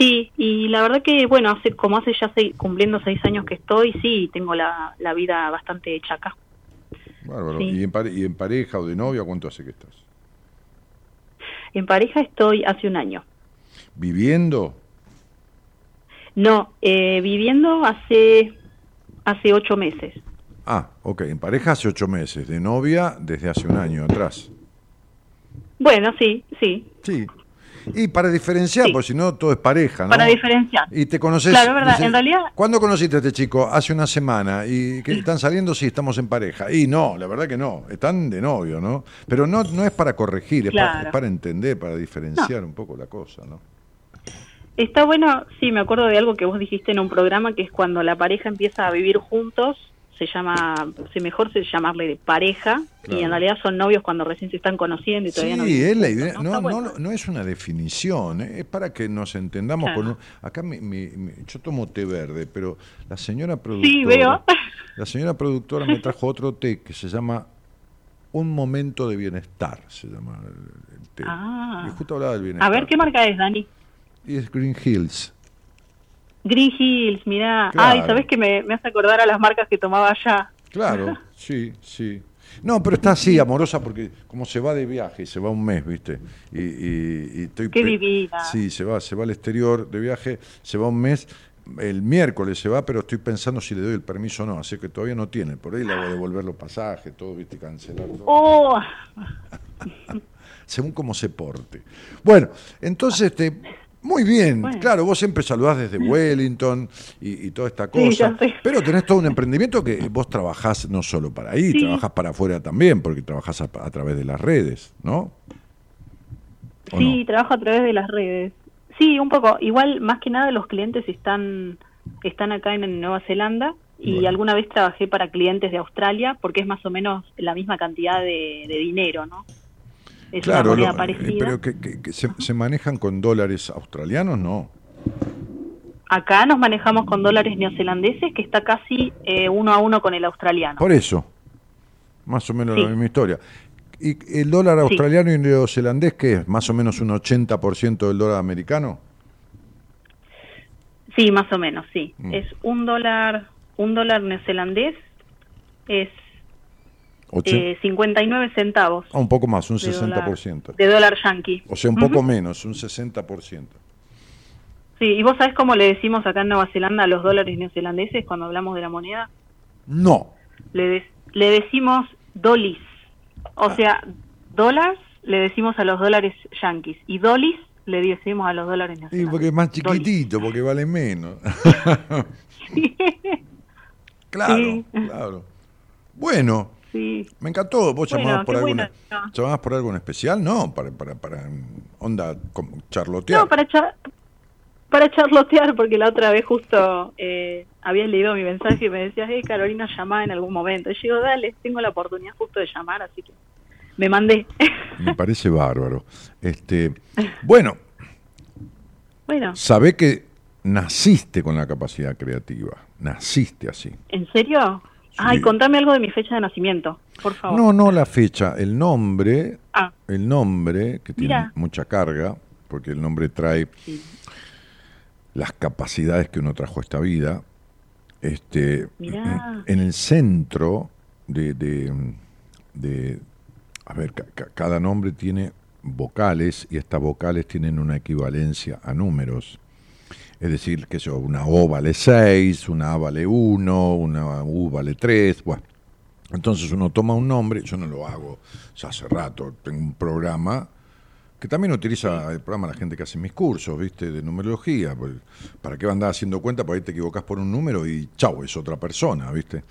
Sí, y la verdad que bueno, hace como hace ya seis, cumpliendo seis años que estoy, sí, tengo la, la vida bastante hecha acá. Bárbaro. Sí. ¿Y, en pare- ¿Y en pareja o de novia cuánto hace que estás? En pareja estoy hace un año. ¿Viviendo? No, eh, viviendo hace hace ocho meses. Ah, ok, en pareja hace ocho meses, de novia desde hace un año atrás. Bueno, sí, sí, Sí. Y para diferenciar, Sí. porque si no todo es pareja, ¿no? para diferenciar. Y te conoces. Claro, verdad, dices, en realidad- ¿Cuándo conociste a este chico? Hace una semana. ¿Y que están saliendo? Sí, estamos en pareja. Y no, la verdad que no. Están de novio, ¿no? Pero no, no es para corregir, es, para, es para entender, para diferenciar un poco la cosa, ¿no? Está bueno, sí, me acuerdo de algo que vos dijiste en un programa, que es cuando la pareja empieza a vivir juntos, se llama, se mejor se llamarle de pareja, Claro. y en realidad son novios cuando recién se están conociendo y todavía no Sí, viven es la idea. ¿no? No, no, no es una definición, ¿eh? es para que nos entendamos. Claro. Con un- acá mi- mi- mi- yo tomo té verde, pero la señora productora, Sí, veo. la señora productora me trajo otro té que se llama Un momento de bienestar, se llama el, el té. Ah. Y justo hablaba del bienestar. A ver, ¿qué marca es, Dani? Y es Green Hills. Green Hills, mirá. Claro. Ay, ¿sabés que me, me hace acordar a las marcas que tomaba allá? Claro, sí, sí. No, pero está así, amorosa, porque como se va de viaje, se va un mes, ¿viste? Y, y- y estoy Qué divina. Sí, se va, se va al exterior de viaje, se va un mes. El miércoles se va, pero estoy pensando si le doy el permiso o no, así que todavía no tiene. Por ahí le hago devolver los pasajes, todo, ¿viste? Cancelar todo. Oh, según cómo se porte. Bueno, entonces, este, muy bien, Bueno. claro, vos siempre saludás desde Wellington y, y toda esta cosa, Sí, pero tenés todo un emprendimiento que vos trabajás no solo para ahí, Sí. trabajás para afuera también, porque trabajás a, a través de las redes, ¿no? ¿O sí, no? trabajo a través de las redes. Sí, un poco. Igual, más que nada, los clientes están, están acá en Nueva Zelanda y Bueno. alguna vez trabajé para clientes de Australia porque es más o menos la misma cantidad de, de dinero, ¿no? Es Claro, una moneda lo- parecida. eh, pero que, que- que se, se manejan con dólares australianos, no. Acá nos manejamos con dólares neozelandeses, que está casi eh, uno a uno con el australiano. Por eso, más o menos Sí. la misma historia. ¿Y el dólar australiano y neozelandés qué es? ¿Más o menos un 80% del dólar americano? Sí, más o menos, sí. Mm. Es un dólar, un dólar neozelandés es eh, 59 centavos Ah, un poco más, un de dólar, 60%. de dólar yankee. O sea, un poco menos, un 60%. Sí, ¿y vos sabés cómo le decimos acá en Nueva Zelanda a los dólares neozelandeses cuando hablamos de la moneda? No. Le, de- le decimos dolis. O Ah. sea, dólares le decimos a los dólares yanquis y dolis le decimos a los dólares neozelandeses. porque es más Dolis. chiquitito, porque vale menos. claro, Sí. claro. Bueno, sí. me encantó. ¿Vos Bueno, llamabas por algo bueno. en- llamabas por algo en especial? No, para, para, para onda como charlotear. No, para, cha- para charlotear, porque la otra vez justo eh, habías leído mi mensaje y me decías, hey, Carolina, llamá en algún momento. Y yo digo, dale, tengo la oportunidad justo de llamar, así que me mandé. Me parece bárbaro. Este, bueno, bueno, sabé que naciste con la capacidad creativa. Naciste así. ¿en serio? Ay, contame algo de mi fecha de nacimiento, por favor. No, no la fecha, el nombre, Ah, el nombre, que tiene Mira. mucha carga, porque el nombre trae sí. las capacidades que uno trajo a esta vida. Este, Mirá. en el centro de, de, de a ver, ca- ca- cada nombre tiene vocales y estas vocales tienen una equivalencia a números. Es decir, que yo, una O vale 6, una A vale 1, una U vale 3. Bueno, entonces uno toma un nombre, yo no lo hago ya hace rato, tengo un programa que también utiliza el programa la gente que hace mis cursos, ¿viste? De numerología. pues, ¿Para qué andar haciendo cuenta? Por ahí te equivocas por un número y chau, es otra persona, ¿viste?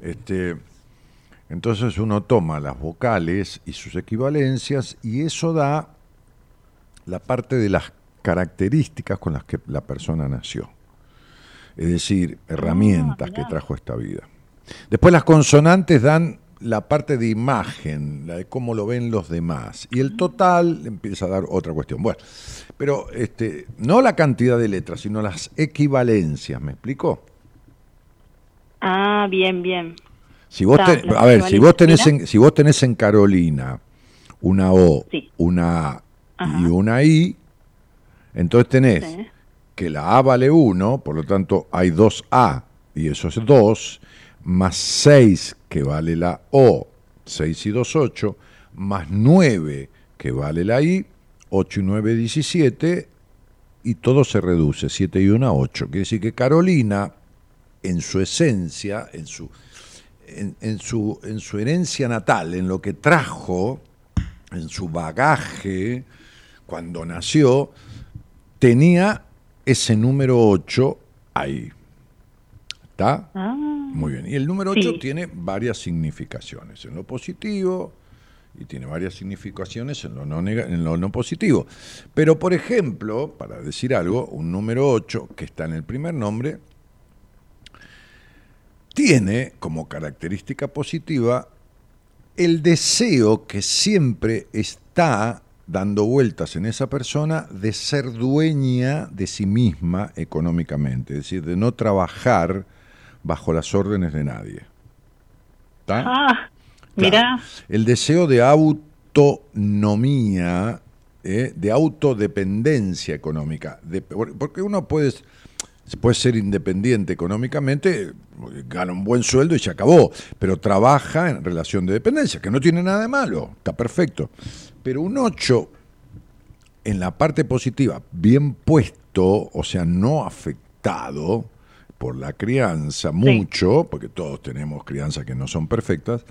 Este, entonces uno toma las vocales y sus equivalencias y eso da la parte de las características con las que la persona nació. Es decir, herramientas que trajo esta vida. Después las consonantes dan la parte de imagen, la de cómo lo ven los demás. Y el total empieza a dar otra cuestión. Bueno, pero este, no la cantidad de letras, sino las equivalencias, ¿me explico? Ah, bien, bien. Si vos a ver, si vos tenés en, si vos tenés en Carolina una O, Sí. una A Ajá. y una I, entonces tenés Sí. que la A vale 1, por lo tanto hay dos A y eso es 2, más 6 que vale la O, 6 y 2, 8, más 9 que vale la I, 8 y 9, 17, y todo se reduce, 7 y 1, 8. Quiere decir que Carolina, en su esencia, en su, en, en su, en su herencia natal, en lo que trajo, en su bagaje, cuando nació, tenía ese número 8 ahí. ¿Está? Ah, Muy bien. Y el número 8 Sí. tiene varias significaciones. En lo positivo y tiene varias significaciones en lo, no en lo no positivo. Pero, por ejemplo, para decir algo, un número 8 que está en el primer nombre tiene como característica positiva el deseo que siempre está dando vueltas en esa persona de ser dueña de sí misma económicamente, es decir, de no trabajar bajo las órdenes de nadie. ¿Está? ah Claro. El deseo de autonomía, ¿eh? de autodependencia económica. de- porque uno puede, puede ser independiente económicamente, gana un buen sueldo y se acabó, pero trabaja en relación de dependencia, que no tiene nada de malo, está perfecto. Pero un 8 en la parte positiva, bien puesto, o sea, no afectado por la crianza mucho, porque todos tenemos crianzas que no son perfectas,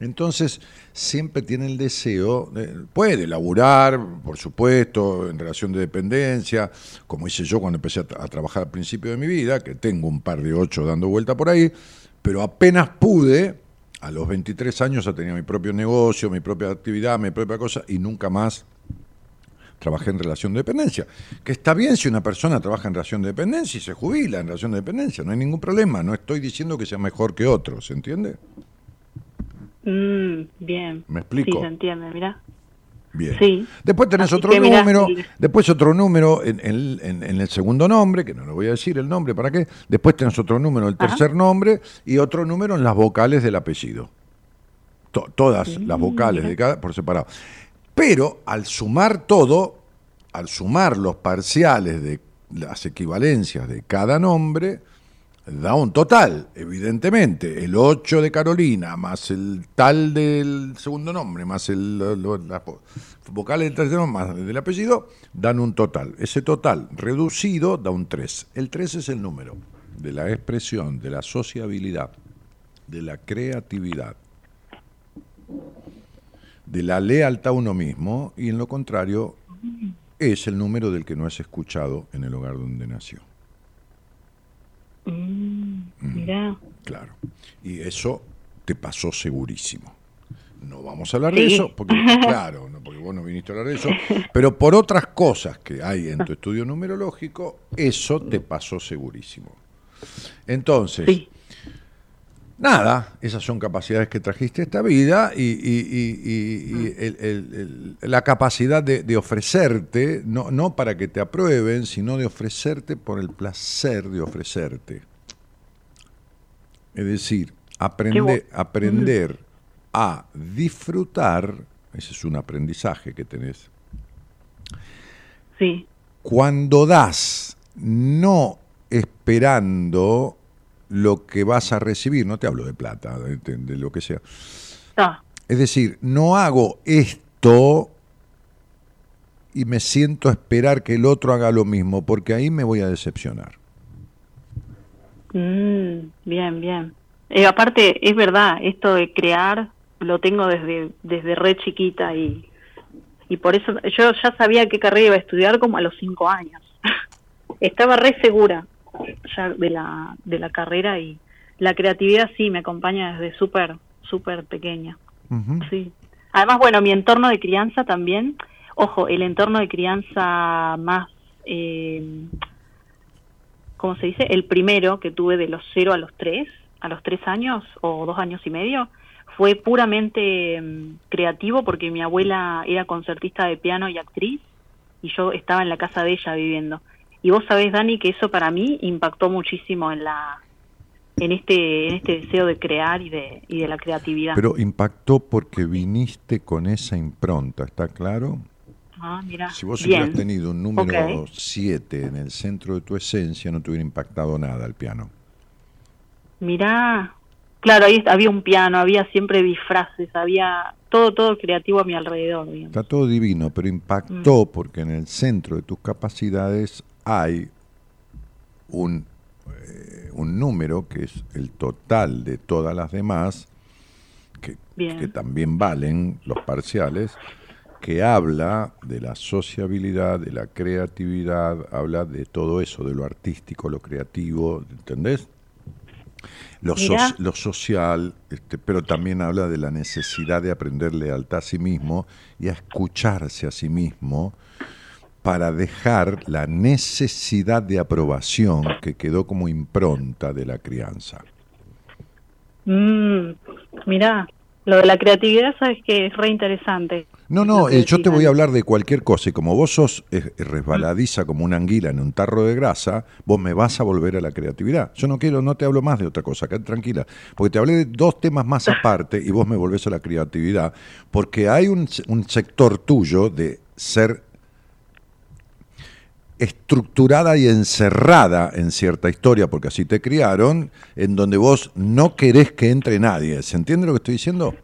entonces siempre tiene el deseo, de- puede laburar, por supuesto, en relación de dependencia, como hice yo cuando empecé a, tra- a trabajar al principio de mi vida, que tengo un par de ocho dando vuelta por ahí, pero apenas pude, a los 23 años ya tenía mi propio negocio, mi propia actividad, mi propia cosa, y nunca más trabajé en relación de dependencia. Que está bien si una persona trabaja en relación de dependencia y se jubila en relación de dependencia, no hay ningún problema, no estoy diciendo que sea mejor que otros, ¿se entiende? Mm, bien. ¿Me explico? Sí, se entiende, mirá. Bien. Sí. Después tenés Así otro mirá, número, después otro número en, en- en- en el segundo nombre, que no lo voy a decir el nombre, ¿para qué? Después tenés otro número en el Ajá. tercer nombre y otro número en las vocales del apellido. To- todas las vocales de cada por separado. Pero al sumar todo, al sumar los parciales de las equivalencias de cada nombre, da un total, evidentemente. El 8 de Carolina, más el tal del segundo nombre, más el, lo- lo- las vo- vocales del tercer nombre, más el del apellido, dan un total. Ese total reducido da un 3. El 3 es el número de la expresión, de la sociabilidad, de la creatividad, de la lealtad a uno mismo, y en lo contrario, es el número del que no es escuchado en el hogar donde nació. Mm, mirá. Claro. Y eso te pasó segurísimo. No vamos a hablar de eso, porque, claro, no, porque vos no viniste a hablar de eso, pero por otras cosas que hay en tu estudio numerológico, eso te pasó segurísimo. Entonces, Sí. Nada, esas son capacidades que trajiste a esta vida y, y- y- y- y el- el- el- la capacidad de, de ofrecerte, no, no para que te aprueben, sino de ofrecerte por el placer de ofrecerte. Es decir, aprende- aprender a disfrutar, ese es un aprendizaje que tenés, Sí. cuando das, no esperando lo que vas a recibir, no te hablo de plata, de, de- de lo que sea. Es Es decir, no hago esto y me siento a esperar que el otro haga lo mismo, porque ahí me voy a decepcionar. Mm, bien, bien. Eh, aparte, es verdad, esto de crear lo tengo desde, desde re chiquita y, y por eso yo ya sabía qué carrera iba a estudiar como a los cinco años. Estaba re segura ya de la, de la carrera y la creatividad sí me acompaña desde súper, súper pequeña. Sí. Además, bueno, mi entorno de crianza también, ojo, el entorno de crianza más, eh, ¿cómo se dice? El primero que tuve de los cero a los tres, a los tres años o dos años y medio, fue puramente mm, creativo porque mi abuela era concertista de piano y actriz y yo estaba en la casa de ella viviendo. Y vos sabés, Dani, que eso para mí impactó muchísimo en la en este en este deseo de crear y de y de la creatividad. Pero impactó porque viniste con esa impronta, ¿está claro? ah, mira. Si vos Bien. hubieras tenido un número Ok. 7 en el centro de tu esencia, no te hubiera impactado nada el piano. Mirá, claro, ahí había un piano, había siempre disfraces, había todo, todo creativo a mi alrededor. digamos. Está todo divino, pero Mm. impactó porque en el centro de tus capacidades hay un, eh, un número que es el total de todas las demás, que, también valen los parciales, que habla de la sociabilidad, de la creatividad, habla de todo eso, de lo artístico, lo creativo, ¿entendés? Lo, so- lo social, este, pero también habla de la necesidad de aprender lealtad a sí mismo y a escucharse a sí mismo para dejar la necesidad de aprobación que quedó como impronta de la crianza. Mm, mirá, lo de la creatividad, sabes que es re interesante. No, no, eh, yo te voy a hablar de cualquier cosa y como vos sos resbaladiza como una anguila en un tarro de grasa, vos me vas a volver a la creatividad. Yo no quiero, no te hablo más de otra cosa, quédate tranquila, porque te hablé de dos temas más aparte y vos me volvés a la creatividad, porque hay un, un sector tuyo de ser estructurada y encerrada en cierta historia, porque así te criaron, en donde vos no querés que entre nadie. ¿Se entiende lo que estoy diciendo?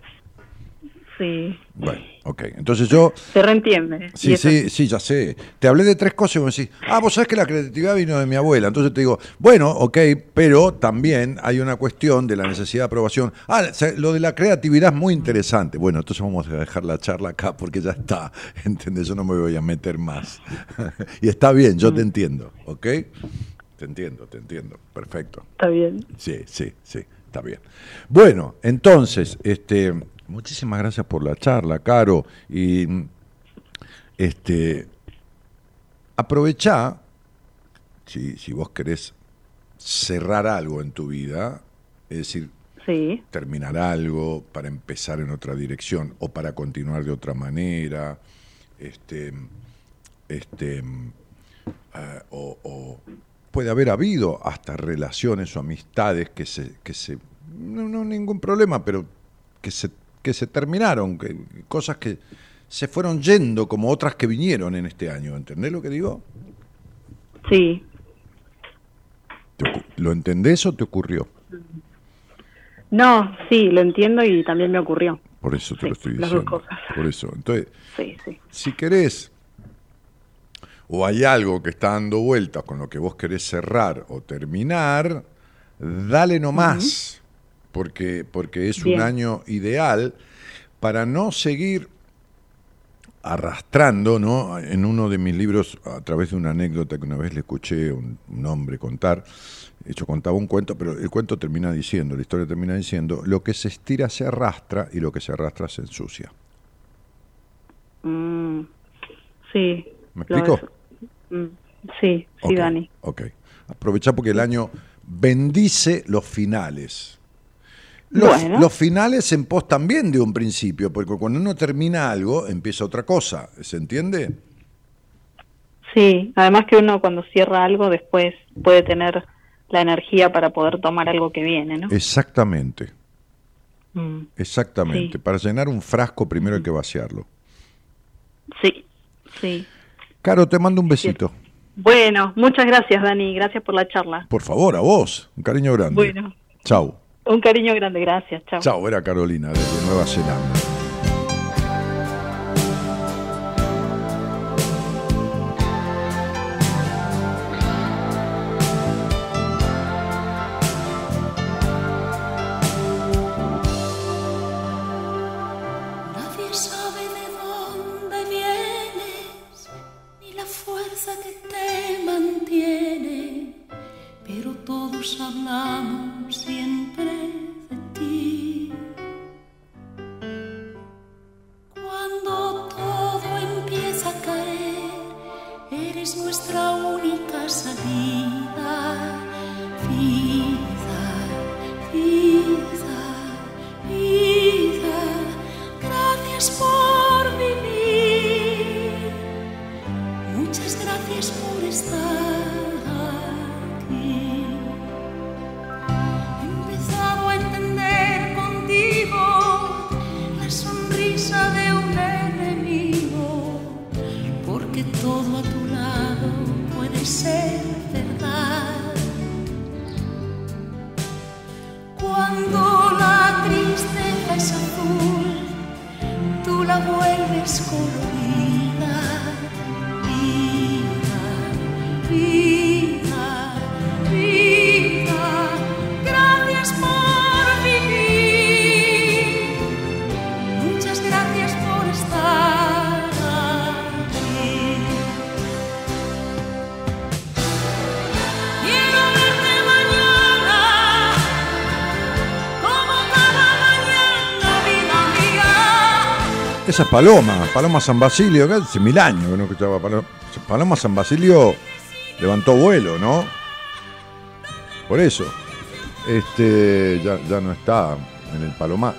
Sí, Bueno, ok. Entonces yo se reentiende. Sí, sí, sí, ya sé. Te hablé de tres cosas y vos decís, ah, vos sabés que la creatividad vino de mi abuela. Entonces te digo, bueno, ok, pero también hay una cuestión de la necesidad de aprobación. Ah, lo de la creatividad es muy interesante. Bueno, entonces vamos a dejar la charla acá porque ya está. ¿Entendés? Yo no me voy a meter más. y está bien, yo te entiendo, ¿ok? Te entiendo, te entiendo. Perfecto. Está bien. Sí, sí, sí, está bien. Bueno, entonces, este, muchísimas gracias por la charla, Caro. Y este, aprovechá, si, si vos querés cerrar algo en tu vida, es decir, Sí, terminar algo para empezar en otra dirección o para continuar de otra manera, este, este, eh, o, o puede haber habido hasta relaciones o amistades que se, que se, no, no ningún problema, pero que se, que se terminaron, que, cosas que se fueron yendo como otras que vinieron en este año, ¿entendés lo que digo? sí. ¿Te ocu- ¿Lo entendés o te ocurrió? No, sí, lo entiendo y también me ocurrió. Por eso te Sí, lo estoy las dos diciendo. cosas. Por eso. Entonces, Sí, sí. si querés, o hay algo que está dando vueltas con lo que vos querés cerrar o terminar, dale nomás, porque, porque es Bien. un año ideal para no seguir arrastrando, ¿no? En uno de mis libros, a través de una anécdota que una vez le escuché un, un hombre contar, hecho contaba un cuento, pero el cuento termina diciendo, la historia termina diciendo, lo que se estira se arrastra y lo que se arrastra se ensucia. Mm, sí. ¿Me explico? Mm, sí, sí, Ok, Dani. Ok. Aprovechá porque el año bendice los finales. Los, Bueno. los finales en pos también de un principio, porque cuando uno termina algo, empieza otra cosa. ¿Se entiende? Sí, además que uno cuando cierra algo después puede tener la energía para poder tomar algo que viene, ¿no? Exactamente, Mm, exactamente. Sí. Para llenar un frasco primero hay que vaciarlo. sí, sí. Caro, te mando un besito. Bueno, muchas gracias, Dani. Gracias por la charla. Por favor, a vos. Un cariño grande. Bueno. Chau. Un cariño grande, gracias. Chao. Chau, era Carolina desde Nueva Zelanda. Besos hablamos siempre de ti. Cuando todo empieza a caer, eres nuestra única salida. Paloma, Paloma San Basilio, que hace mil años que no escuchaba Paloma. Paloma San Basilio levantó vuelo, ¿no? Por eso. Este ya, ya no está en el Palomar.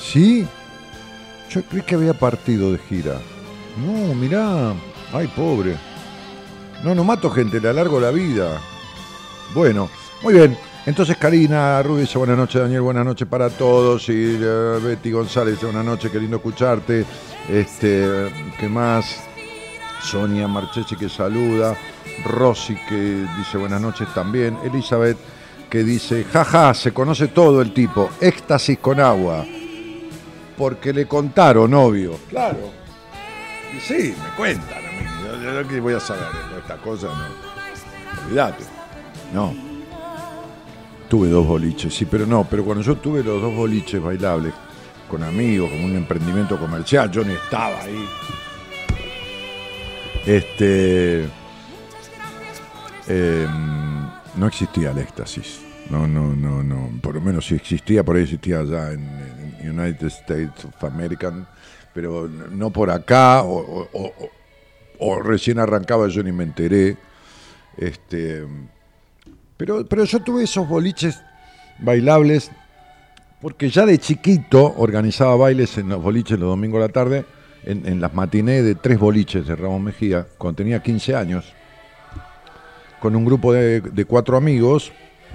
¿Sí? Yo creí que había partido de gira. No, mirá. Ay, pobre. No, no mato gente, le alargo la vida. Bueno, muy bien. Entonces Karina Rubio dice buenas noches, Daniel, buenas noches para todos. Y eh, Betty González dice buenas noches, qué lindo escucharte. Este, ¿qué más? Sonia Marchechi que saluda. Rosy que dice buenas noches también. Elizabeth que dice, jaja, se conoce todo el tipo. Éxtasis con agua. Porque le contaron, obvio. Claro. Y sí, me cuentan a mí. Yo, yo voy a saber esta cosa, no. Olvídate. No. Tuve dos boliches, sí, pero no, pero cuando yo tuve los dos boliches bailables con amigos, como un emprendimiento comercial, yo ni estaba ahí. Este. eh, no existía el éxtasis. No, no, no, no. Por lo menos si existía, por ahí existía allá en, United States of American, pero no por acá, o- o recién arrancaba, yo ni me enteré. Este. Pero, pero yo tuve esos boliches bailables porque ya de chiquito organizaba bailes en los boliches los domingos a la tarde, en, las matinés de tres boliches de Ramón Mejía, cuando tenía 15 años, con un grupo de, cuatro amigos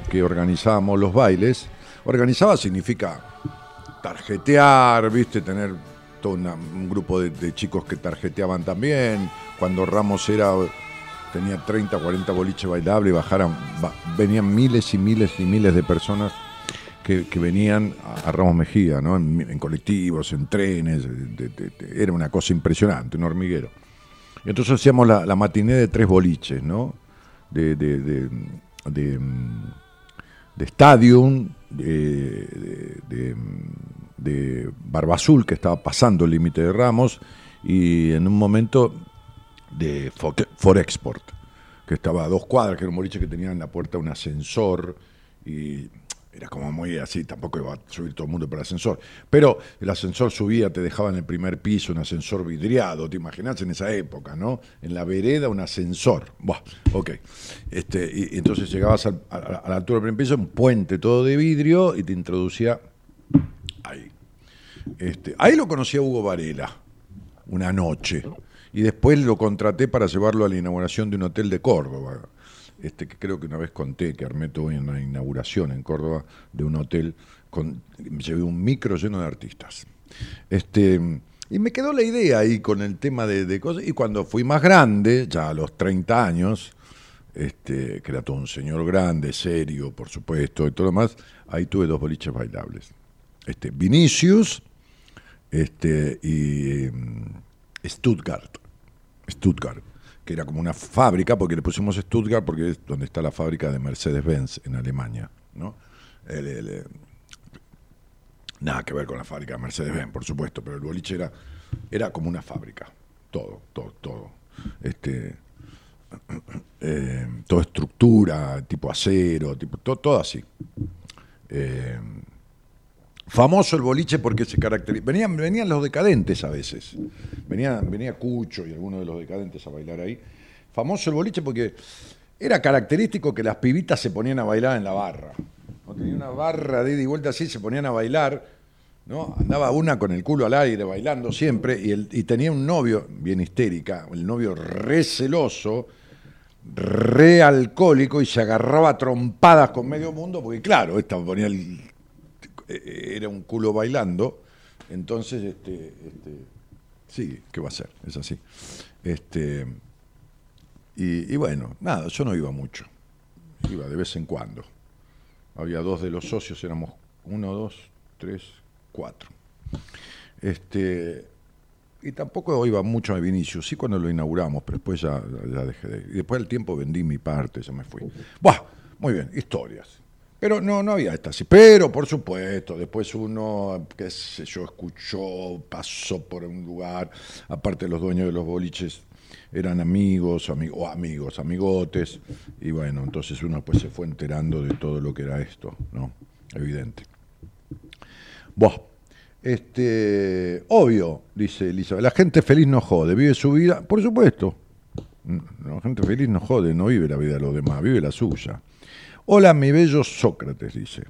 que organizábamos los bailes. Organizaba significa tarjetear, viste, tener todo un grupo de, de chicos que tarjeteaban también. Cuando Ramos era tenía 30, 40 boliches bailables y bajaran, ba- venían miles y miles y miles de personas que, venían a, Ramos Mejía, ¿no? En, colectivos, en trenes, era una cosa impresionante, un hormiguero. Entonces hacíamos la, matiné de tres boliches, ¿no? De, de, Stadium, de, de, de, de Barba Azul, que estaba pasando el límite de Ramos, y en un momento de Fo- Forexport, que estaba a dos cuadras, que era un boliche que tenía en la puerta un ascensor y era como muy así, tampoco iba a subir todo el mundo por el ascensor. Pero el ascensor subía, te dejaba en el primer piso, un ascensor vidriado, te imaginas en esa época, ¿no? En la vereda un ascensor. Buah, ok. Este, y, entonces llegabas a, la altura del primer piso, un puente todo de vidrio y te introducía ahí. Este, ahí lo conocí a Hugo Varela, una noche. Y después lo contraté para llevarlo a la inauguración de un hotel de Córdoba. Este, que creo que una vez conté que armé toda una inauguración en Córdoba de un hotel. Con, llevé un micro lleno de artistas. Este, y me quedó la idea ahí con el tema de, cosas. Y cuando fui más grande, ya a los 30 años, este, que era todo un señor grande, serio, por supuesto, y todo lo demás, ahí tuve dos boliches bailables. Este, Vinicius este, y Stuttgart. Stuttgart, que era como una fábrica, porque le pusimos Stuttgart porque es donde está la fábrica de Mercedes-Benz en Alemania. ¿no? Eh, nada que ver con la fábrica de Mercedes-Benz, por supuesto, pero el boliche era, era como una fábrica. Todo, todo, todo. Este, eh, toda estructura, tipo acero, tipo, to- todo, así. Eh, famoso el boliche porque se caracteriza. Venían, los decadentes a veces. Venían, venía Cucho y algunos de los decadentes a bailar ahí. Famoso el boliche porque era característico que las pibitas se ponían a bailar en la barra. ¿no? Tenía una barra de ida y vuelta así, se ponían a bailar. ¿no? Andaba una con el culo al aire bailando siempre y, tenía un novio, bien histérica, el novio re celoso, re alcohólico y se agarraba trompadas con medio mundo porque claro, esta ponía el- era un culo bailando, entonces este, este, sí, ¿qué va a ser? Es así. Este, y, y bueno, nada, yo no iba mucho, iba de vez en cuando. Había dos de los socios, éramos uno, dos, tres, cuatro. Este, y tampoco iba mucho a Vinicius, sí cuando lo inauguramos, pero después ya, ya dejé de ir. Y después del tiempo vendí mi parte, ya me fui. Buah, muy bien, historias. Pero no, no había estas. Pero, por supuesto, después uno, qué sé yo, escuchó, pasó por un lugar, aparte los dueños de los boliches eran amigos, ami- o amigos, amigotes, y bueno, entonces uno pues se fue enterando de todo lo que era esto, ¿no? Evidente. Buah. Este, obvio, dice Elizabeth, la gente feliz no jode, vive su vida, por supuesto. Mm, La gente feliz no jode, no vive la vida de los demás, vive la suya. Hola, mi bello Sócrates, dice.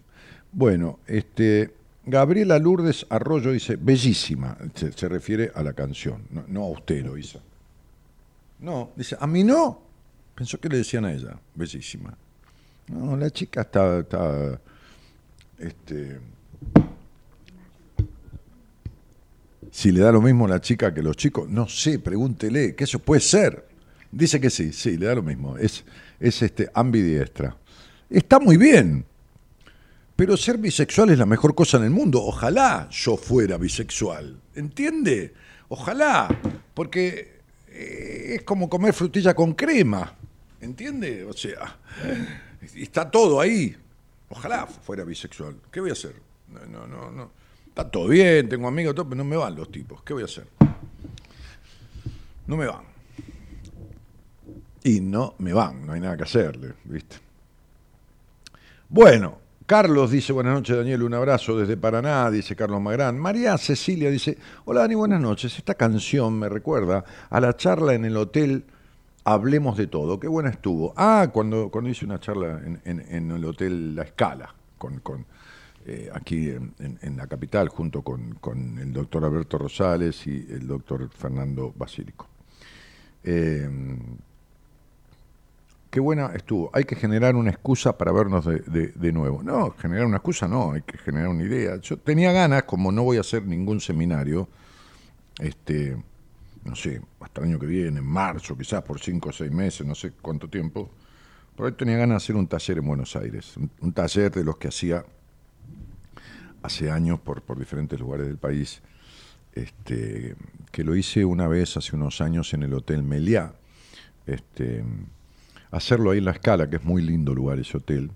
Bueno, este, Gabriela Lourdes Arroyo dice, bellísima, se, refiere a la canción, no, a usted, Loisa. No, dice, a mí no. Pensó que le decían a ella, bellísima. No, la chica está, está este, si le da lo mismo a la chica que los chicos, no sé, pregúntele, que eso puede ser. Dice que sí, sí, le da lo mismo. Es, es este, ambidiestra. Está muy bien. Pero ser bisexual es la mejor cosa en el mundo. Ojalá yo fuera bisexual. ¿Entiende? Ojalá. Porque eh, es como comer frutilla con crema. ¿Entiende? O sea, está todo ahí. Ojalá fuera bisexual. ¿Qué voy a hacer? No, no, no, no. Está todo bien, tengo amigos, todo, pero no me van los tipos. ¿Qué voy a hacer? No me van. Y no me van, no hay nada que hacerle, ¿viste? Bueno, Carlos dice, buenas noches Daniel, un abrazo desde Paraná, dice Carlos Magrán. María Cecilia dice, hola Dani, buenas noches. Esta canción me recuerda a la charla en el hotel Hablemos de Todo. Qué buena estuvo. Ah, cuando, cuando hice una charla en, en- el hotel La Escala, con, con, eh, aquí en, en- en la capital, junto con, con el doctor Alberto Rosales y el doctor Fernando Basílico. Eh, Qué buena estuvo. Hay que generar una excusa para vernos de, nuevo. No, generar una excusa no, hay que generar una idea. Yo tenía ganas, como no voy a hacer ningún seminario, este, no sé, hasta el año que viene, en marzo, quizás por cinco o seis meses, no sé cuánto tiempo, por ahí tenía ganas de hacer un taller en Buenos Aires. Un, taller de los que hacía hace años por, por diferentes lugares del país, este, que lo hice una vez hace unos años en el Hotel Meliá. Este, hacerlo ahí en la escala, que es muy lindo lugar ese hotel,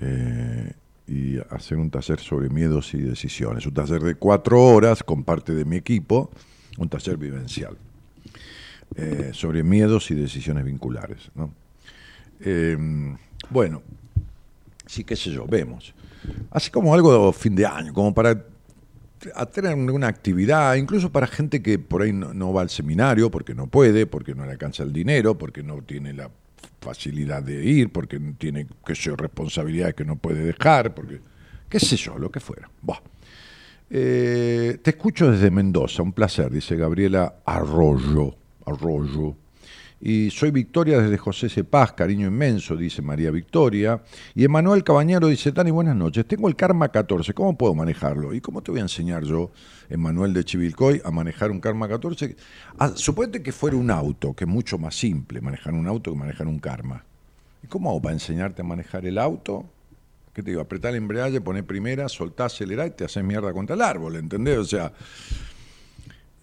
eh, y hacer un taller sobre miedos y decisiones. Un taller de cuatro horas con parte de mi equipo, un taller vivencial, eh, sobre miedos y decisiones vinculares. Eh, bueno, sí, qué sé yo, vemos. Así como algo de fin de año, como para tener una actividad, incluso para gente que por ahí no, no va al seminario porque no puede, porque no le alcanza el dinero, porque no tiene la facilidad de ir, porque tiene, sé yo, responsabilidades que no puede dejar, porque, qué sé yo, lo que fuera. Eh, te escucho desde Mendoza, un placer, dice Gabriela Arroyo. Arroyo. Y soy Victoria desde José Cepaz, cariño inmenso, dice María Victoria. Y Emanuel Cabañero dice, Dani, buenas noches, tengo el Karma 14, ¿cómo puedo manejarlo? ¿Y cómo te voy a enseñar yo, Emanuel de Chivilcoy, a manejar un Karma 14? Ah, suponete que fuera un auto, que es mucho más simple manejar un auto que manejar un Karma. ¿Y cómo hago para enseñarte a manejar el auto? ¿Qué te digo? Apretar el embrague, poner primera, soltar, acelerar y te haces mierda contra el árbol, ¿entendés? O sea,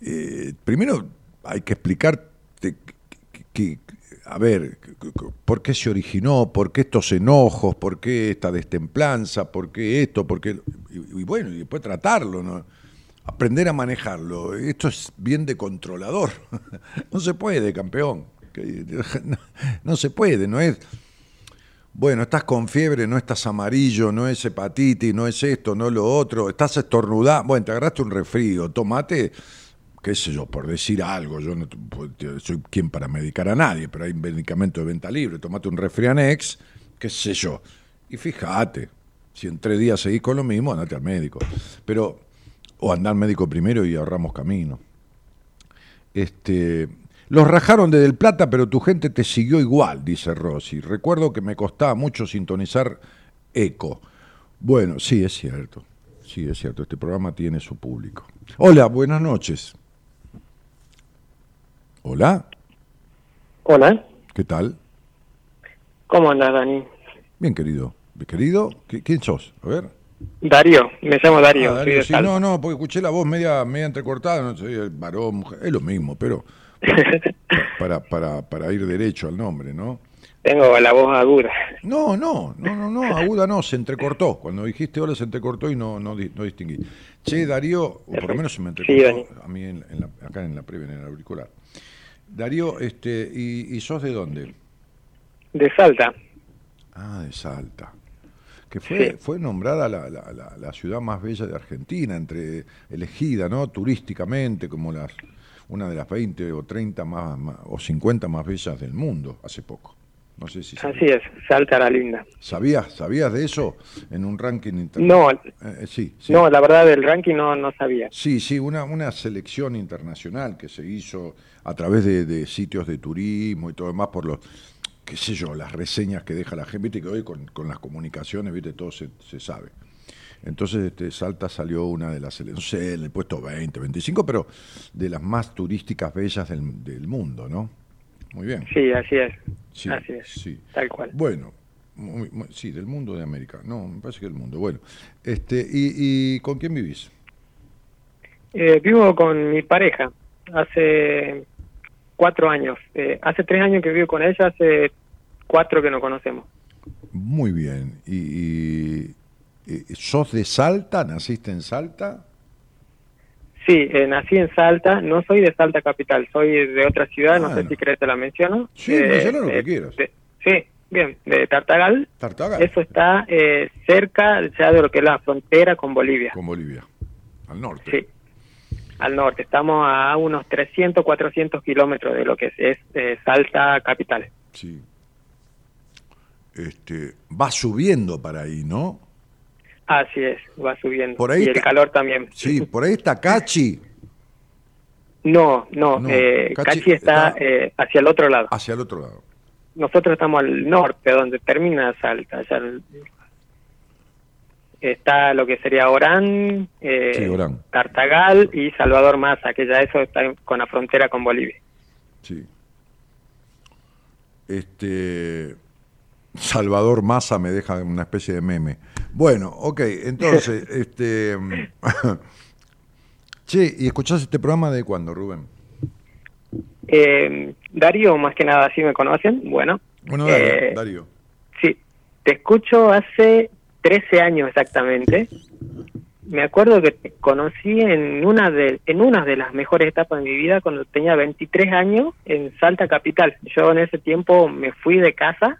eh, primero hay que explicarte que, a ver, por qué se originó, por qué estos enojos, por qué esta destemplanza, por qué esto, por qué... Y, bueno, y después tratarlo, ¿no? Aprender a manejarlo. Esto es bien de controlador. no se puede, campeón. No, se puede, no es. Bueno, estás con fiebre, no estás amarillo, no es hepatitis, no es esto, no lo otro, estás estornudado. Bueno, te agarraste un resfrío, tomate, qué sé yo, por decir algo, yo no pues, soy quien para medicar a nadie, pero hay medicamentos de venta libre, tomate un resfrianex, qué sé yo. Y fíjate, si en tres días seguís con lo mismo, andate al médico. Pero, o anda al médico primero y ahorramos camino. Este, los rajaron de Del Plata, pero tu gente te siguió igual, dice Rossi. Recuerdo que me costaba mucho sintonizar eco. Bueno, sí, es cierto. Sí, es cierto. Este programa tiene su público. Hola, buenas noches. Hola, Hola, ¿qué tal? ¿cómo andas, Dani? Bien, querido. Querido, ¿Qui- ¿quién sos? A ver. Darío, me llamo Darío. Ah, Darío, sí, no, no, porque escuché la voz media, media entrecortada, no sé, varón, mujer, es lo mismo, pero para, para, para ir derecho al nombre, ¿no? Tengo la voz aguda. No, no, no, no, no, aguda no, se entrecortó. Cuando dijiste hola se entrecortó y no, no, di- no distinguí. Che, Darío, o por lo menos se me entrecortó a mí en, en la- acá en la previa, en el auricular. Darío, este, ¿y, y sos de dónde? De Salta. Ah, de Salta. Que fue, Sí. fue nombrada la, la- la- la ciudad más bella de Argentina, entre elegida, ¿no? Turísticamente, como las una de las 20 o 30 más, más- o 50 más bellas del mundo, hace poco. No sé si Así es, Salta la linda. ¿Sabías, ¿Sabías de eso en un ranking internacional? No, Eh, sí, sí. no, la verdad del ranking no, no sabía. Sí, sí, una, una selección internacional que se hizo a través de, de sitios de turismo y todo demás por los, qué sé yo, las reseñas que deja la gente, viste que hoy con, con las comunicaciones, viste, todo se, se sabe. Entonces este, Salta salió una de las, no sé, en el puesto 20, 25, pero de las más turísticas bellas del, del mundo, ¿no? Muy bien. Sí, así es. Sí, así es. sí. Tal cual. Bueno, muy- muy- sí, del mundo de América. No, me parece que del mundo. Bueno, este, ¿y, y con quién vivís? Eh, vivo con mi pareja hace cuatro años. Eh, hace tres años que vivo con ella, hace cuatro que no conocemos. Muy bien. ¿Y, y- y- sos de Salta? ¿Naciste en Salta? Sí, eh, nací en Salta, no soy de Salta capital, soy de otra ciudad, no sé no. si querés te la menciono. Sí, Eh, mencioná lo que quieras. de- sí, bien, de Tartagal. Tartagal. Eso está eh, cerca ya de lo que es la frontera con Bolivia. Con Bolivia. Al norte. Sí, al norte. Estamos a unos 300, 400 kilómetros de lo que es, es, eh, Salta capital. Sí. Este, va subiendo para ahí, ¿no? Así es, va subiendo. Por ahí y el calor también. Sí, por ahí está Cachi, No, no, No, eh, Cachi Cachi está, está- eh, hacia el otro lado. hacia el otro lado. Nosotros estamos al norte, donde termina Salta. allá el- está lo que sería Orán, eh, Sí, Orán. Tartagal y Salvador Maza, que ya eso está con la frontera con Bolivia. Sí. Este. Salvador Massa me deja una especie de meme. Bueno, ok, entonces, este. che, ¿y escuchás este programa de cuándo, Rubén? Eh, Darío, más que nada, ¿sí me conocen? Bueno, Bueno, Darío. Eh, Darío. sí, te escucho hace 13 años exactamente. Me acuerdo que te conocí en una de en una de las mejores etapas de mi vida cuando tenía 23 años en Salta Capital. Yo en ese tiempo me fui de casa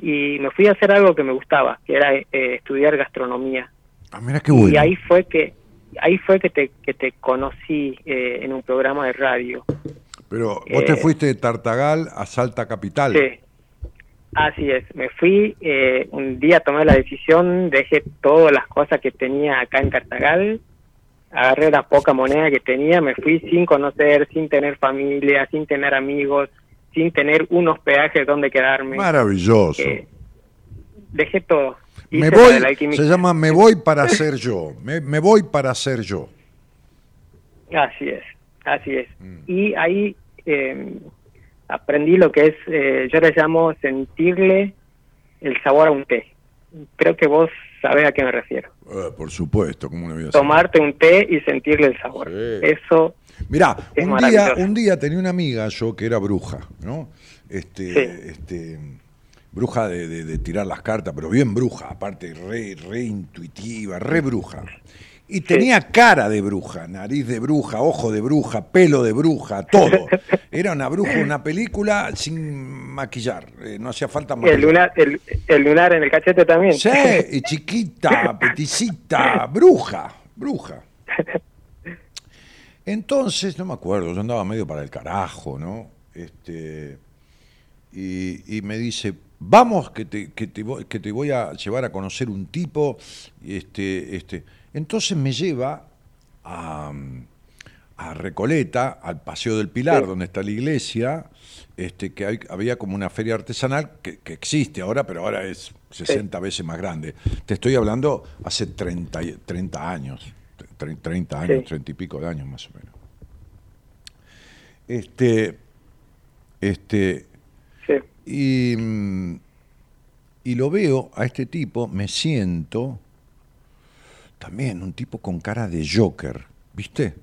y me fui a hacer algo que me gustaba, que era eh, estudiar gastronomía. Ah, mira qué bueno. Y ahí fue que ahí fue que te que te conocí eh, en un programa de radio. Pero vos te eh, fuiste de Tartagal a Salta Capital. Sí, así es. Me fui, eh, un día tomé la decisión, dejé todas las cosas que tenía acá en Cartagal, agarré la poca moneda que tenía, me fui sin conocer, sin tener familia, sin tener amigos, sin tener unos peajes donde quedarme. Maravilloso. Eh, dejé todo. me Hice la voy, se llama Me voy para ser yo. Me, me voy para ser yo. Así es, así es. Mm. Y ahí eh, aprendí lo que es, eh, yo le llamo sentirle el sabor a un té. Creo que vos sabés a qué me refiero. Eh, por supuesto, como no voy a? Tomarte un té y sentirle el sabor. Sí. Eso, Mirá, Es un día, un día tenía una amiga yo que era bruja, ¿no? Este, Sí. este, bruja de, de- de tirar las cartas, pero bien bruja, aparte re, re intuitiva, re bruja. Y tenía cara de bruja, nariz de bruja, ojo de bruja, pelo de bruja, todo. Era una bruja, una película sin maquillar, eh, no hacía falta Y el maquillar. lunar, el, el lunar en el cachete también. Sí, y chiquita, peticita, bruja, bruja. Entonces, no me acuerdo, yo andaba medio para el carajo, ¿no? Este, y, y me dice, vamos que te, que, te, voy- que te voy a llevar a conocer un tipo. Este, este. Entonces me lleva a, a Recoleta, al Paseo del Pilar, Sí. donde está la iglesia, este, que hay- había como una feria artesanal que, que existe ahora, pero ahora es 60 veces más grande. Te estoy hablando hace 30, y- 30 años, 30 años, Sí. 30 y pico de años más o menos. Este, este, Sí. y, mm, y lo veo a este tipo, me siento, también un tipo con cara de Joker, ¿viste?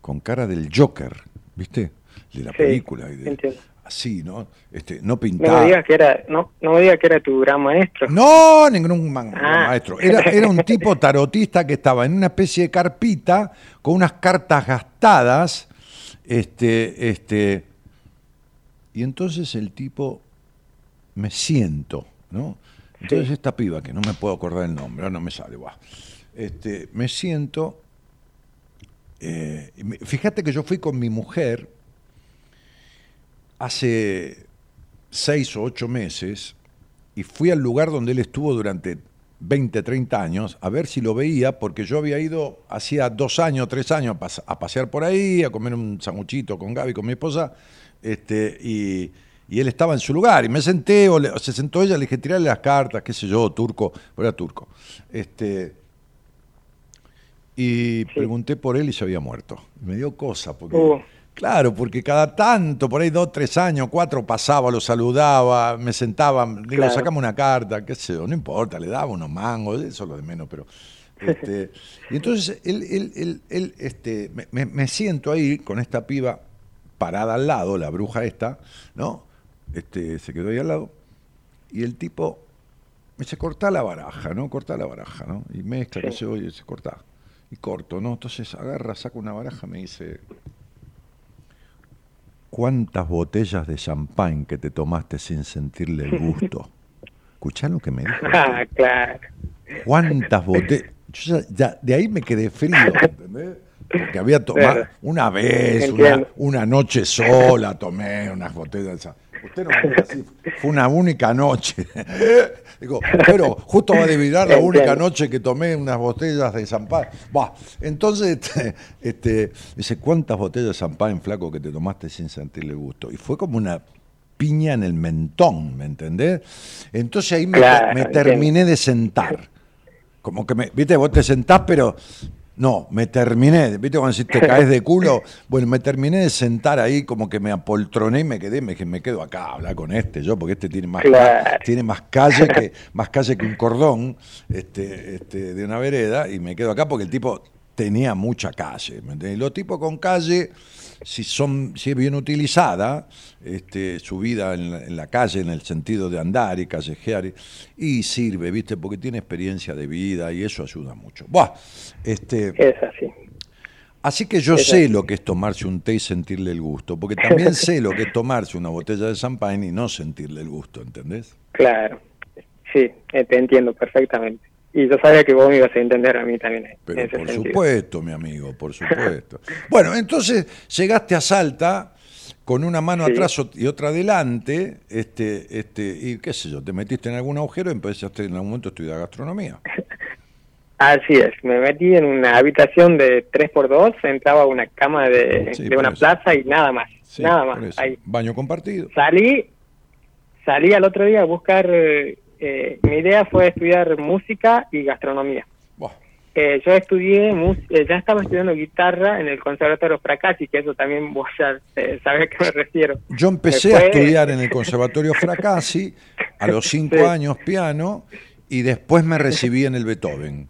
Con cara del Joker, ¿viste? De la Sí, película. Y de-. Así, ¿no? Este, no No pintado. me digas que era, no, no me digas que era tu gran maestro. No, ningún man- Ah. maestro. Era, era un tipo tarotista que estaba en una especie de carpita con unas cartas gastadas. Este, este, y entonces el tipo me siento, ¿no? Entonces Sí. esta piba, que no me puedo acordar el nombre, ahora no me sale, va. Este, me siento. eh, fíjate que yo fui con mi mujer hace seis o ocho meses y fui al lugar donde él estuvo durante 20, 30 años a ver si lo veía, porque yo había ido hacía dos años, tres años a, pas- a pasear por ahí, a comer un sanguchito con Gaby, con mi esposa, este, y, y él estaba en su lugar, y me senté, o, le- o se sentó ella, le dije, tirarle las cartas, qué sé yo, turco, pero era turco. Este, y pregunté por él y se había muerto. Me dio cosa, porque... Uh. Claro, porque cada tanto, por ahí dos, tres años, cuatro pasaba, lo saludaba, me sentaba, digo, Claro. sacame una carta, qué sé yo, no importa, le daba unos mangos, eso es lo de menos, pero. Este, y entonces él, él, él, él, este, me, siento ahí con esta piba parada al lado, la bruja esta, ¿no? Este, se quedó ahí al lado, y el tipo me dice, corta la baraja, ¿no? Corta la baraja, ¿no? Y mezcla, qué Sí. sé yo, y dice, corta. Y corto, ¿no? Entonces agarra, saca una baraja, me dice, ¿cuántas botellas de champán que te tomaste sin sentirle el gusto? Escuchá lo que me dijo. Ah, claro. ¿Cuántas botellas? Yo ya, ya de ahí me quedé frío, ¿entendés? Porque había tomado Claro. una vez, una, noche sola, tomé unas botellas de champán. Usted no me diga así, fue una única noche. Digo, pero justo va a adivinar la única noche que tomé unas botellas de champán. Bah, entonces, este, este, dice, ¿cuántas botellas de champán, flaco, que te tomaste sin sentirle gusto? Y fue como una piña en el mentón, ¿me entendés? Entonces ahí me, Claro, me entiendo. terminé de sentar. Como que me, viste, vos te sentás, pero no, me terminé, viste, cuando decís te caes de culo, bueno, me terminé de sentar ahí, como que me apoltroné y me quedé, me dije, me quedo acá a hablar con este, yo, porque este tiene más, Claro. tiene más calle que, más calle que un cordón este, este, de una vereda, y me quedo acá porque el tipo tenía mucha calle. ¿me entendés? Y los tipos con calle, si son, si es bien utilizada, este, su vida en la, en la calle, en el sentido de andar y callejear, y, sirve, ¿viste? Porque tiene experiencia de vida y eso ayuda mucho. Buah, este, Es así. Así que yo Es sé así. lo que es tomarse un té y sentirle el gusto, porque también sé lo que es tomarse una botella de champán y no sentirle el gusto, ¿entendés? Claro. Sí, eh, te entiendo perfectamente. Y yo sabía que vos me ibas a entender a mí también. Pero en ese por sentido. supuesto, mi amigo, por supuesto. Bueno, entonces llegaste a Salta con una mano Sí. atrás y otra adelante, este, este, y qué sé yo, te metiste en algún agujero y empezaste en algún momento a estudiar gastronomía. Así es, me metí en una habitación de 3x2, entraba a una cama de, Sí, de por una eso. plaza y nada más. Sí, nada más. Ahí. Baño compartido. Salí, salí al otro día a buscar, eh, eh, mi idea fue estudiar música y gastronomía. Eh, yo estudié, eh, ya estaba estudiando guitarra en el Conservatorio Fracassi, que eso también vos ya eh, sabés a qué me refiero. Yo empecé a Después- estudiar en el Conservatorio Fracassi a los cinco Sí. años piano y después me recibí en el Beethoven.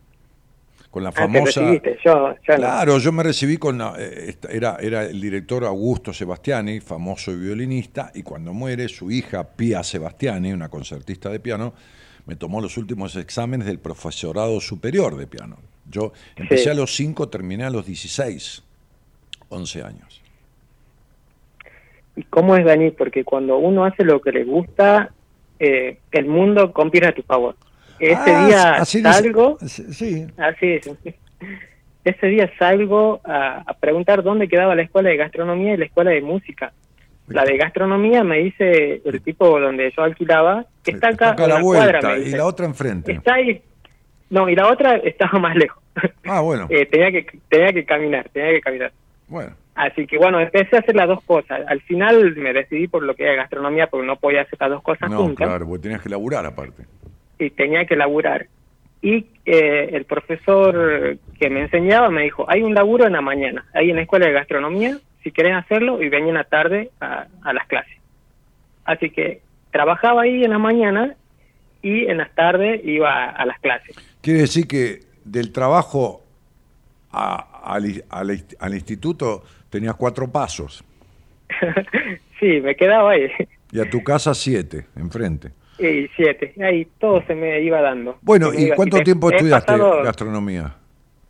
Con la Ah, te famosa... recibiste, yo, yo no. Claro, yo me recibí con la- eh, era, era el director Augusto Sebastiani, famoso violinista, y cuando muere su hija Pia Sebastiani, una concertista de piano, me tomó los últimos exámenes del profesorado superior de piano. Yo empecé Sí. a los 5, terminé a los 16, 11 años. ¿Y cómo es, Dani? Porque cuando uno hace lo que le gusta, eh, el mundo conspira a tu favor. Ese Ah, día así dice- salgo, Sí, así es. Ese día salgo a, a preguntar dónde quedaba la escuela de gastronomía y la escuela de música. La de gastronomía me dice el tipo donde yo alquilaba, que está acá, a la vuelta cuadra, y dice. la otra enfrente. Está ahí. No, y la otra estaba más lejos. Ah, bueno, Eh, tenía que tenía que caminar, tenía que caminar. bueno. Así que bueno, empecé a hacer las dos cosas. Al final me decidí por lo que era gastronomía porque no podía hacer las dos cosas No, juntas claro, porque tenías que laburar aparte. Y tenía que laburar. Y eh, el profesor que me enseñaba me dijo, hay un laburo en la mañana, ahí en la escuela de gastronomía, si querés hacerlo, y venía en la tarde a, a las clases. Así que trabajaba ahí en la mañana y en las tardes iba a, a las clases. Quiere decir que del trabajo a- al, al- al instituto tenías cuatro pasos sí, me quedaba ahí. y a tu casa siete, enfrente. Y siete, ahí todo se me iba dando. Bueno, ¿y iba- cuánto tiempo estudiaste pasado- gastronomía?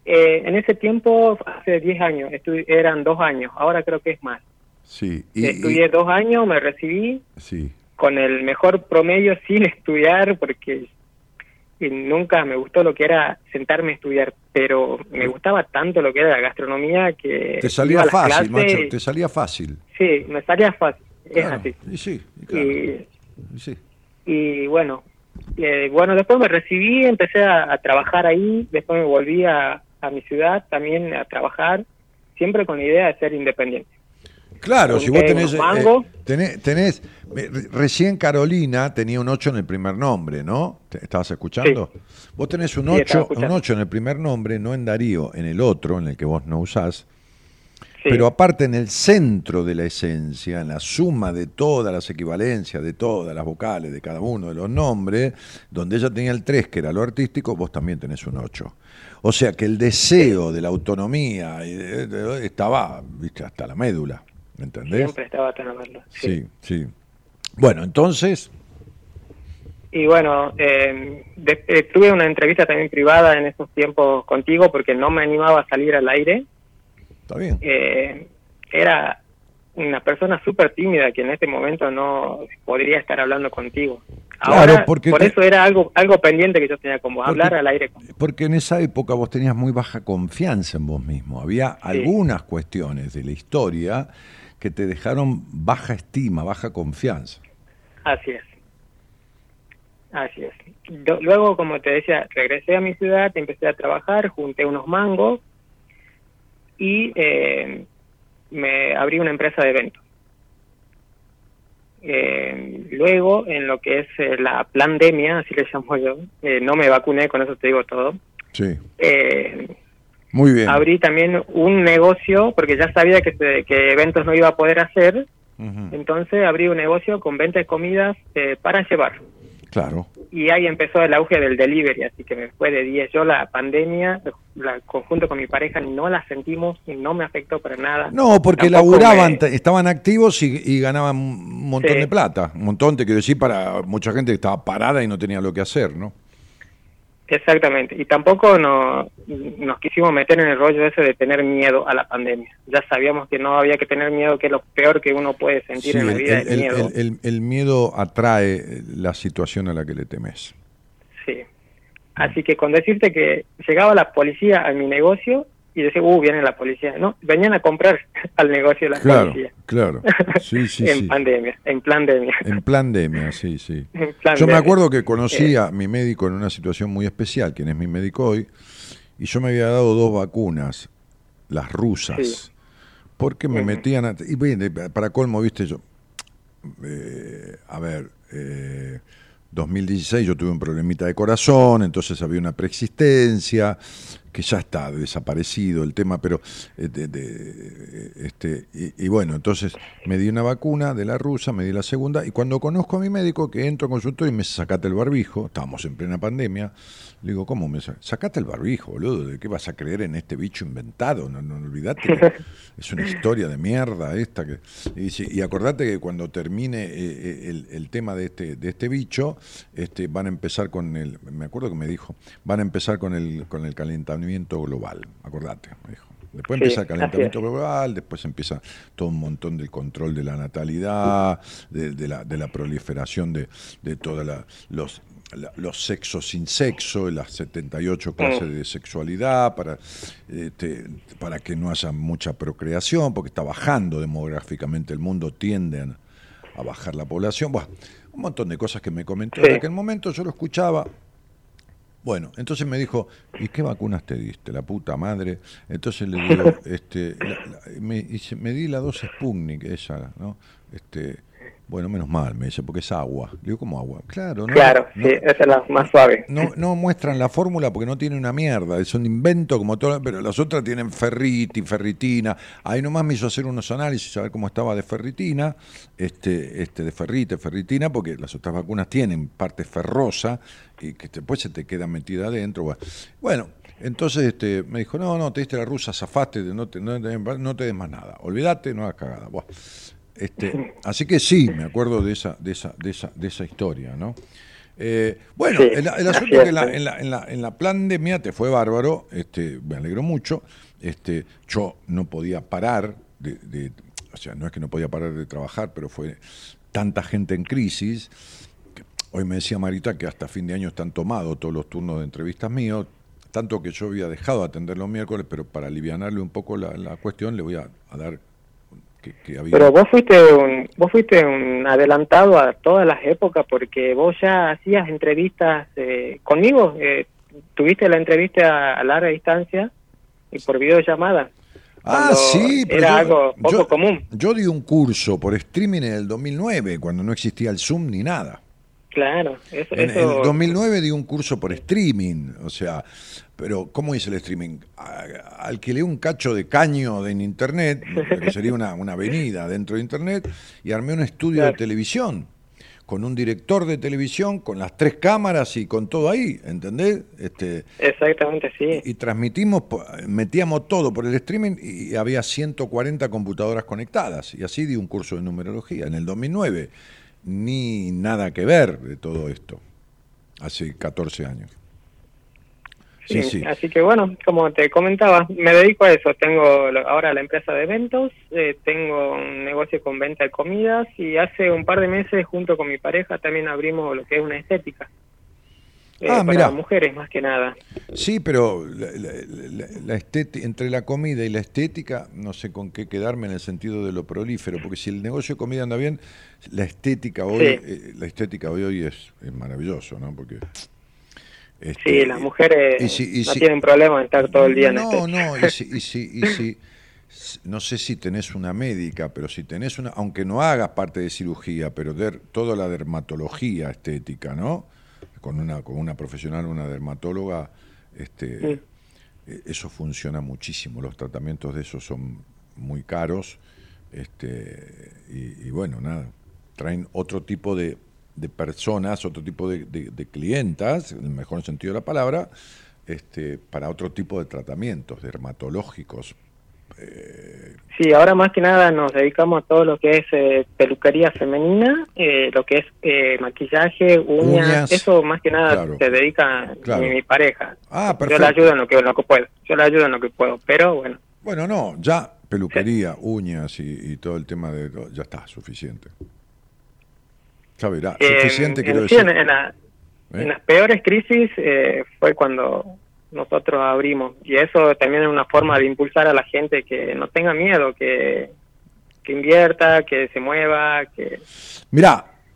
Eh, en ese tiempo, hace 10 años, eran dos años, ahora creo que es más. Sí, y, Estudié y- dos años, me recibí sí. con el mejor promedio sin estudiar, porque y nunca me gustó lo que era sentarme a estudiar, pero me gustaba tanto lo que era la gastronomía que... Te salía fácil, macho, te salía fácil. Sí, me salía fácil, es así. Y sí, claro, y sí. Y bueno, eh, bueno, después me recibí, empecé a, a trabajar ahí, después me volví a, a mi ciudad también a trabajar, siempre con la idea de ser independiente. Claro, si vos tenés, mangos. eh, tenés, tenés- recién Carolina tenía un 8 en el primer nombre, ¿no? ¿Te- ¿Estabas escuchando? Vos tenés un Sí, estaba 8, un escuchando. 8 en el primer nombre, no en Darío, en el otro, en el que vos no usás. Sí. Pero aparte en el centro de la esencia, en la suma de todas las equivalencias, de todas las vocales, de cada uno de los nombres, donde ella tenía el 3, que era lo artístico, vos también tenés un 8. O sea que el deseo de la autonomía de- de- estaba ¿viste? hasta la médula, ¿me entendés? Siempre estaba tan verlo. Sí, sí. Bueno, entonces, Y bueno, eh, de- eh, tuve una entrevista también privada en esos tiempos contigo porque no me animaba a salir al aire. Está bien. Eh, era una persona súper tímida que en este momento no podría estar hablando contigo. Claro, Ahora, porque por te- eso era algo algo pendiente que yo tenía como Porque- hablar al aire. Porque en esa época vos tenías muy baja confianza en vos mismo. Había algunas cuestiones de la historia que te dejaron baja estima, baja confianza. Así es. Así es. Yo- luego, como te decía, regresé a mi ciudad, empecé a trabajar, junté unos mangos y eh, me abrí una empresa de eventos. Eh, luego, en lo que es eh, la pandemia, así le llamo yo, eh, no me vacuné, con eso te digo todo. Sí, Eh, muy bien. abrí también un negocio, porque ya sabía que, se- que eventos no iba a poder hacer, entonces abrí un negocio con venta de comidas eh, para llevar Claro. y ahí empezó el auge del delivery, así que me fue de 10. Yo la pandemia, la conjunto con mi pareja, no la sentimos y no me afectó para nada. No, porque Tampoco laburaban, me- estaban activos y, y ganaban un montón Sí. de plata. Un montón, te quiero decir, para mucha gente que estaba parada y no tenía lo que hacer, ¿no? Exactamente, y tampoco no, nos quisimos meter en el rollo ese de tener miedo a la pandemia. Ya sabíamos que no había que tener miedo, que es lo peor que uno puede sentir Sí, en la vida, el- miedo. el- el- el miedo atrae la situación a la que le temes. Sí. Así que con decirte que llegaba la policía a mi negocio y decía, uh, viene la policía. No, venían a comprar al negocio la Claro, policía. claro. Sí, sí, en sí. pandemia, en pandemia. En pandemia, sí, sí. Plan Yo me de- acuerdo que conocí Eh. a mi médico en una situación muy especial, quien es mi médico hoy, y yo me había dado dos vacunas, las rusas, Sí. porque me metían, a- y de- para colmo, viste, yo, eh, a ver, eh, 2016 yo tuve un problemita de corazón, entonces había una preexistencia, que ya está desaparecido el tema, pero eh, de- de- este y, y bueno, entonces me di una vacuna de la rusa, me di la segunda y cuando conozco a mi médico que entro a consultorio y me sacate el barbijo, estábamos en plena pandemia, le digo, ¿cómo me sa- sacate el barbijo, boludo? ¿De qué vas a creer en este bicho inventado? No, no, olvidate que es una historia de mierda esta que y, dice, y acordate que cuando termine eh, eh, el, el tema de este de este bicho, este van a empezar con el me acuerdo que me dijo, van a empezar con el con el calentamiento global, acordate, me dijo. Después Sí, empieza el calentamiento global, después empieza todo un montón del control de la natalidad, de, de la, de la proliferación de, de todos los, la- los sexos sin sexo, las 78 clases de sexualidad, para, este, para que no haya mucha procreación, porque está bajando demográficamente el mundo, tienden a bajar la población. Bueno, un montón de cosas que me comentó. Sí. En aquel momento yo lo escuchaba, bueno, entonces me dijo, ¿y qué vacunas te diste? La puta madre. Entonces le digo, este, la- la- me, di la dos Sputnik, esa, ¿no? Este, bueno, menos mal, me dice, porque es agua. Le digo, ¿cómo agua? Claro, ¿no? Claro, no, sí, esa es la más suave. no, no muestran la fórmula porque no tiene una mierda, es un invento como todo, pero las otras tienen ferriti, ferritina. Ahí nomás me hizo hacer unos análisis a ver cómo estaba de ferritina, este, este de ferrite, ferritina, porque las otras vacunas tienen parte ferrosa y que después se te queda metida adentro. Bueno, Bueno, entonces este, me dijo, no, no, te diste la rusa, zafaste, no te, no, te- no te des más nada, olvídate, no hagas cagada. Buah. Este, así que sí, me acuerdo de esa, de esa, de esa, de esa historia, ¿no? Eh, bueno, Sí, el, asunto es que la- en, la, en, la, en la pandemia te fue bárbaro, este, me alegro mucho. Este, yo no podía parar de, de- o sea, no es que no podía parar de trabajar, pero fue tanta gente en crisis. que hoy me decía Marita que hasta fin de año están tomados todos los turnos de entrevistas míos, tanto que yo había dejado de atender los miércoles, pero para alivianarle un poco la, la cuestión le voy a, a dar que, que había. Pero vos fuiste un, vos fuiste un adelantado a todas las épocas porque vos ya hacías entrevistas eh, conmigo, eh, tuviste la entrevista a, a larga distancia y por videollamada. Ah, sí, pero era yo- algo poco yo- común. Yo di un curso por streaming en el 2009, cuando no existía el Zoom ni nada. Claro, eso, En eso el 2009 di un curso por streaming, o sea, pero ¿cómo hice el streaming? Alquilé un cacho de caño en internet, que sería una, una avenida dentro de internet, y armé un estudio de televisión, con un director de televisión, con las tres cámaras y con todo ahí, ¿entendés? Este, exactamente sí. y transmitimos, metíamos todo por el streaming y había 140 computadoras conectadas. Y así di un curso de numerología en el 2009. Ni nada que ver de todo esto. Hace 14 años. Sí, sí. Así que bueno, como te comentaba, me dedico a eso. Tengo ahora la empresa de eventos, eh, tengo un negocio con venta de comidas y hace un par de meses junto con mi pareja también abrimos lo que es una estética. Eh, Ah, para mirá. mujeres más que nada. Sí, pero la, la- la- la estéti- entre la comida y la estética, no sé con qué quedarme en el sentido de lo prolífero, porque si el negocio de comida anda bien, la estética hoy, Sí. eh, la estética hoy, hoy es, es maravilloso, ¿no? Porque este, Sí, las mujeres y si- y no si- tienen problema en estar todo el día en No, estética. no, y si, y si, y si- s- no sé si tenés una médica, pero si tenés una, aunque no hagas parte de cirugía, pero der, toda la dermatología estética, ¿no? Con una, con una profesional, una dermatóloga, este, Sí. eh, eso funciona muchísimo. Los tratamientos de eso son muy caros, este, y, y bueno, nada, traen otro tipo de, de personas, otro tipo de, de- de clientas, en el mejor sentido de la palabra, este, para otro tipo de tratamientos dermatológicos. Sí, ahora más que nada nos dedicamos a todo lo que es eh, peluquería femenina, eh, lo que es eh, maquillaje, uñas, Uñas, eso más que nada claro. se dedica Claro. mi, mi pareja. Ah, Yo perfecto. la ayudo en lo que, en lo que puedo, yo la ayudo en lo que puedo, pero bueno, Bueno, no, ya peluquería, uñas y, y todo el tema de... Ya está, suficiente. Suficiente en, quiero sí, decir. en, en la- ¿eh? en las peores crisis eh, fue cuando nosotros abrimos y eso también es una forma de impulsar a la gente que no tenga miedo, que, que invierta, que se mueva, que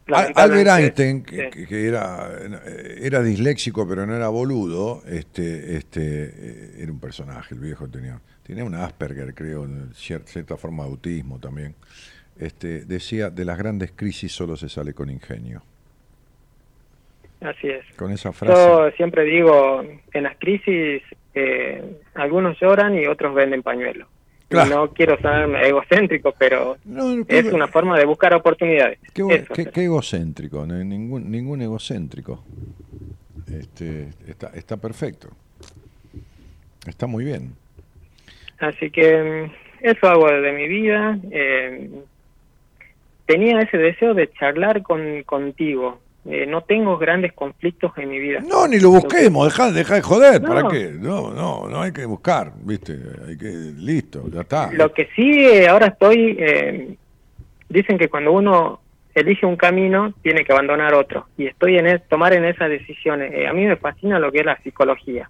Lamentablemente, Albert Einstein, que, sí. que- era, era disléxico pero no era boludo, este, este, eh, era un personaje, el viejo tenía, tenía un Asperger, creo, en cier- cierta forma de autismo también. Este, decía, de las grandes crisis solo se sale con ingenio. así es. Con esa frase. Yo siempre digo, en las crisis eh, algunos lloran y otros venden pañuelos. Claro. No quiero ser egocéntrico, pero No, no, es una forma de buscar oportunidades. Qué, Eso qué- es. qué egocéntrico, ningún, ningún egocéntrico. Este, está, está perfecto. Está muy bien. Así que mm, eso hago de mi vida. eh, tenía ese deseo de charlar con contigo. Eh, no tengo grandes conflictos en mi vida. No, ni lo busquemos, deja, deja de joder, No. ¿para qué? No, no, no hay que buscar, ¿viste? Hay que, listo, ya está. Lo que sí, eh, ahora estoy, eh, dicen que cuando uno elige un camino, tiene que abandonar otro. Y estoy en es- tomar en esas decisiones. Eh, a mí me fascina lo que es la psicología.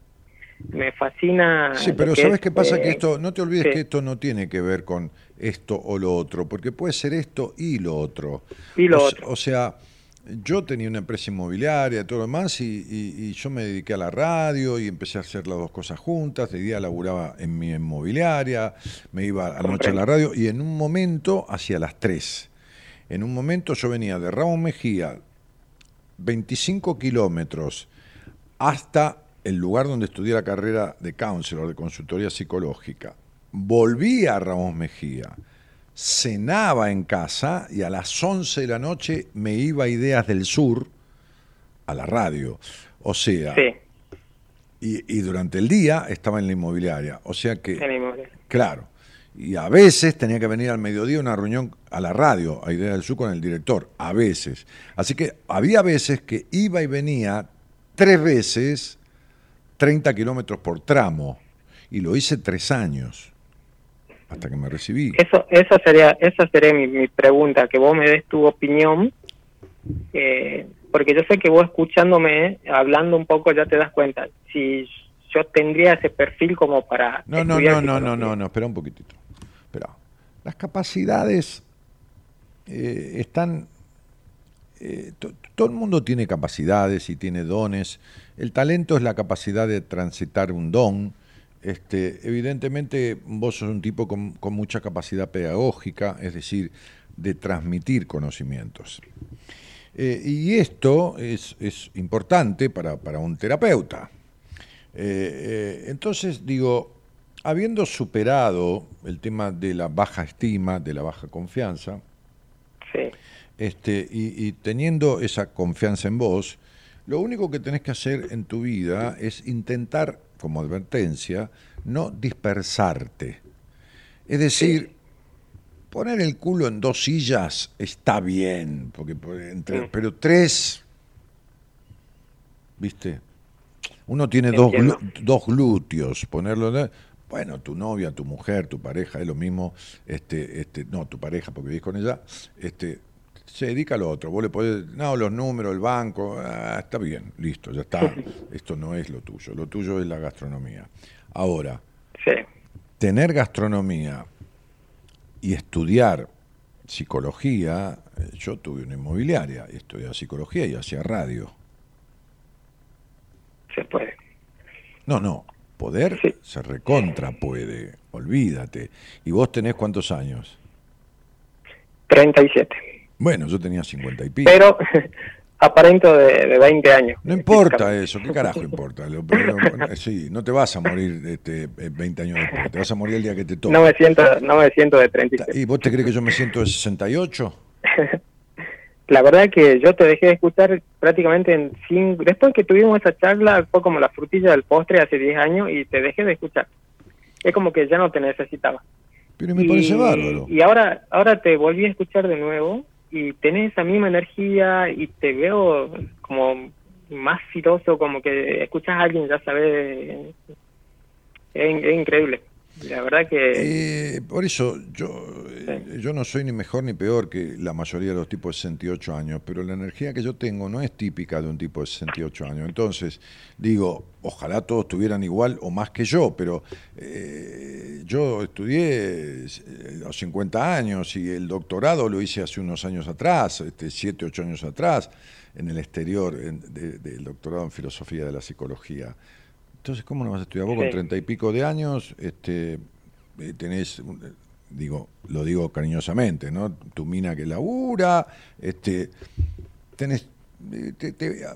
Me fascina... Sí, pero ¿sabes es, qué pasa? eh, que esto, no te olvides sí. que esto no tiene que ver con esto o lo otro, porque puede ser esto y lo otro. Y lo o, otro. o sea, yo tenía una empresa inmobiliaria y todo lo demás, y, y- y yo me dediqué a la radio y empecé a hacer las dos cosas juntas. De día laburaba en mi inmobiliaria, me iba a la noche a la radio, y en un momento hacia las 3. En un momento yo venía de Ramón Mejía, 25 kilómetros hasta el lugar donde estudié la carrera de counselor, de consultoría psicológica. Volví a Ramos Mejía, cenaba en casa y a las 11 de la noche me iba a Ideas del Sur a la radio. O sea, Sí, y, y durante el día estaba en la inmobiliaria. O sea que, en inmobiliaria. claro. Y a veces tenía que venir al mediodía a una reunión a la radio, a Idea del Sur con el director, a veces. Así que había veces que iba y venía tres veces 30 kilómetros por tramo. Y lo hice tres años, hasta que me recibí. Eso, esa sería, esa sería mi, mi pregunta, que vos me des tu opinión, eh, porque yo sé que vos escuchándome, hablando un poco, ya te das cuenta. Si yo tendría ese perfil como para... No, no, no, no, no, no, no, espera un poquitito. Espera. Las capacidades eh, están... eh, to- todo el mundo tiene capacidades y tiene dones. El talento es la capacidad de transitar un don. Este, evidentemente vos sos un tipo con, con mucha capacidad pedagógica, es decir, de transmitir conocimientos. Eh, y esto es, es importante para, para un terapeuta. Eh, eh, entonces, digo, habiendo superado el tema de la baja estima, de la baja confianza, Sí, este, y, y teniendo esa confianza en vos, lo único que tenés que hacer en tu vida es intentar, como advertencia, no dispersarte. Es decir, poner el culo en dos sillas está bien, porque por- entre- pero tres, ¿viste? Uno tiene dos, glu- dos glúteos, ponerlo de- bueno, tu novia, tu mujer, tu pareja, es lo mismo, este, este, no, tu pareja, porque vivís con ella, este, se dedica a lo otro. Vos le podés, no, los números, el banco, ah, está bien, listo, ya está. Esto no es lo tuyo, lo tuyo es la gastronomía. Ahora, sí, tener gastronomía y estudiar psicología, eh, yo tuve una inmobiliaria, y estudiaba psicología y hacía radio. se puede. No, no, poder Sí. se recontra puede, olvídate. ¿Y vos tenés cuántos años? 37. Bueno, yo tenía 50 y pico. Pero aparento de, de 20 años. no importa eso, ¿qué carajo importa? Lo- lo- sí, no te vas a morir este, eh, 20 años después, te vas a morir el día que te toque. No me siento, no me siento de 37. ¿Y vos te crees que yo me siento de 68? La verdad que yo te dejé de escuchar prácticamente en cinco... Después que tuvimos esa charla, fue como la frutilla del postre hace 10 años y te dejé de escuchar. Es como que ya no te necesitaba. Pero me parece y, bárbaro. Y ahora, ahora te volví a escuchar de nuevo y tenés esa misma energía y te veo como más filoso, como que escuchas a alguien, ya sabes, es, es increíble. La verdad que... Eh, por eso yo, eh, yo no soy ni mejor ni peor que la mayoría de los tipos de 68 años, pero la energía que yo tengo no es típica de un tipo de 68 años. Entonces, digo, ojalá todos tuvieran igual o más que yo, pero eh, yo estudié eh, a los 50 años y el doctorado lo hice hace unos años atrás, este, 7, 8 años atrás, en el exterior, en- de- del doctorado en filosofía de la psicología. Entonces, ¿cómo no vas a estudiar vos con treinta y pico de años? Este, eh, tenés, eh, digo, lo digo cariñosamente, ¿no? Tu mina que labura, este, tenés, eh, te- te- eh,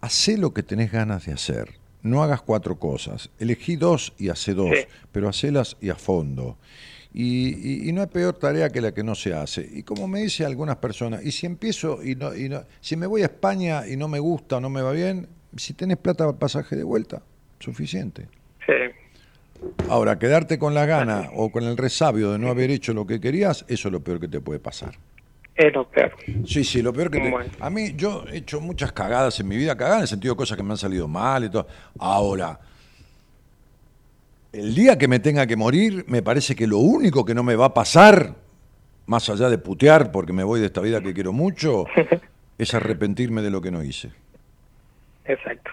hacé lo que tenés ganas de hacer. No hagas cuatro cosas. Elegí dos y hace dos, Sí. pero hacelas y a fondo. Y, y- y no hay peor tarea que la que no se hace. Y como me dicen algunas personas, y si empiezo y no, y no- si me voy a España y no me gusta o no me va bien, si tenés plata para pasaje de vuelta, suficiente. Sí, Ahora, quedarte con la gana o con el resabio de no haber hecho lo que querías, eso es lo peor que te puede pasar. es lo peor. Sí, sí, lo peor que te... Bueno. A mí, yo he hecho muchas cagadas en mi vida, cagadas en el sentido de cosas que me han salido mal y todo. Ahora, el día que me tenga que morir, me parece que lo único que no me va a pasar, más allá de putear porque me voy de esta vida que quiero mucho, es arrepentirme de lo que no hice. Exacto.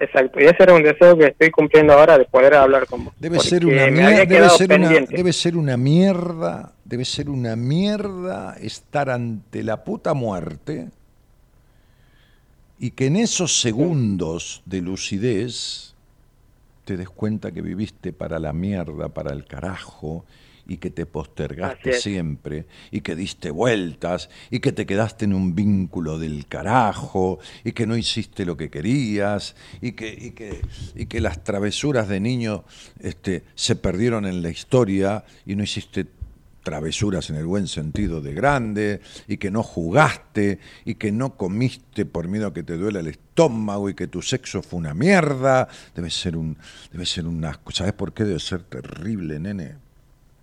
Exacto. Y ese era un deseo que estoy cumpliendo ahora de poder hablar con vos. Debe ser una mierda, debe ser una, debe ser una mierda, debe ser una mierda estar ante la puta muerte y que en esos segundos de lucidez te des cuenta que viviste para la mierda, para el carajo y que te postergaste siempre y que diste vueltas y que te quedaste en un vínculo del carajo y que no hiciste lo que querías y que, y que, y que las travesuras de niño este, se perdieron en la historia y no hiciste travesuras en el buen sentido de grande y que no jugaste y que no comiste por miedo a que te duela el estómago y que tu sexo fue una mierda. Debe ser un debe ser un asco ¿sabes por qué debe ser terrible nene?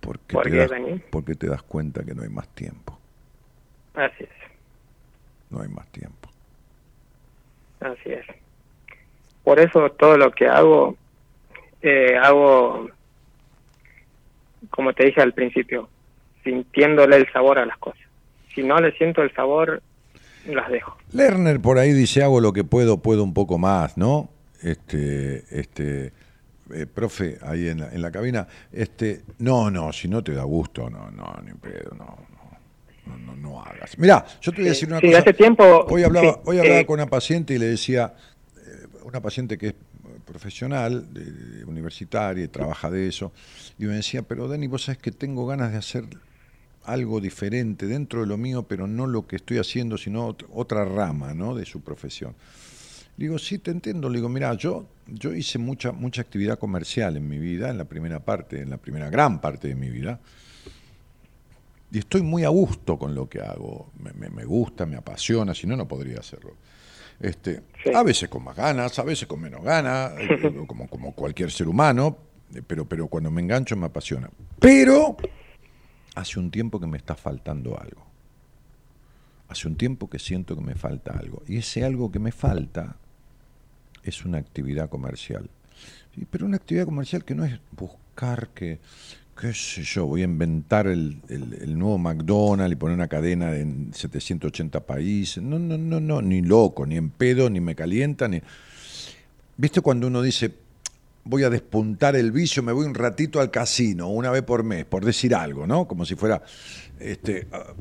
Porque ¿Por te qué, das, Dani? porque te das cuenta que no hay más tiempo Así es. no hay más tiempo Así es. Por eso todo lo que hago, eh, hago, como te dije al principio, sintiéndole el sabor a las cosas. Si no le siento el sabor, las dejo. Lerner por ahí dice hago lo que puedo, puedo un poco más, ¿no? Este, este, eh, profe, ahí en la, en la cabina, este, no, no, si no te da gusto, no, no, ni pedo, no, no, no, no, no hagas. Mirá, yo te voy a decir una Sí, cosa. hace tiempo- Hoy hablaba, sí, hoy hablaba eh, con una paciente y le decía, eh, una paciente que es profesional, de- de universitaria y trabaja de eso, y me decía, pero Dani, vos sabés que tengo ganas de hacer algo diferente dentro de lo mío, pero no lo que estoy haciendo, sino ot- otra rama ¿no? de su profesión. Digo, sí, te entiendo. Le digo, mira, yo, yo hice mucha, mucha actividad comercial en mi vida, en la primera parte, en la primera gran parte de mi vida, y estoy muy a gusto con lo que hago. Me, me- me gusta, me apasiona, si no, no podría hacerlo. Este, Sí. A veces con más ganas, a veces con menos ganas, eh, como, como cualquier ser humano, eh, pero, pero cuando me engancho me apasiona. Pero hace un tiempo que me está faltando algo. Hace un tiempo que siento que me falta algo. Y ese algo que me falta es una actividad comercial. Sí, pero una actividad comercial que no es buscar que, qué sé yo, voy a inventar el, el- el nuevo McDonald's y poner una cadena en 780 países. No, no, no, no, ni loco, ni en pedo, ni me calienta, ni... ¿Viste cuando uno dice, voy a despuntar el vicio, me voy un ratito al casino, una vez por mes, por decir algo, ¿no? Como si fuera, este, ah,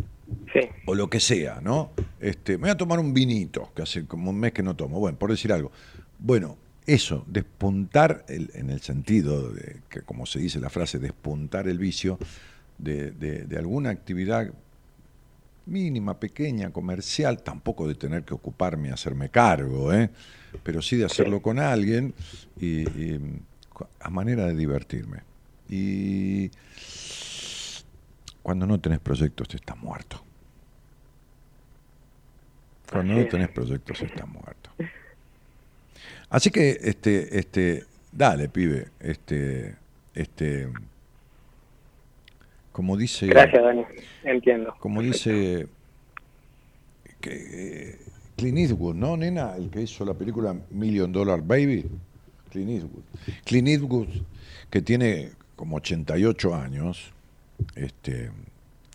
Sí, o lo que sea, ¿no? Este, me voy a tomar un vinito, que hace como un mes que no tomo, bueno, por decir algo. Bueno, eso, despuntar, el- en el sentido de que, como se dice la frase, despuntar el vicio de, de- de alguna actividad mínima, pequeña, comercial, tampoco de tener que ocuparme y hacerme cargo, ¿eh? pero sí de hacerlo con alguien y, y, a manera de divertirme. Y cuando no tenés proyectos estás muerto. Cuando no tenés proyectos estás muerto. Así que, este, este, dale, pibe, este, este, como dice, gracias Dani, entiendo. como dice que, eh, Clint Eastwood, ¿no, nena? El que hizo la película Million Dollar Baby. Clint Eastwood. Clint Eastwood, que tiene como 88 años, este,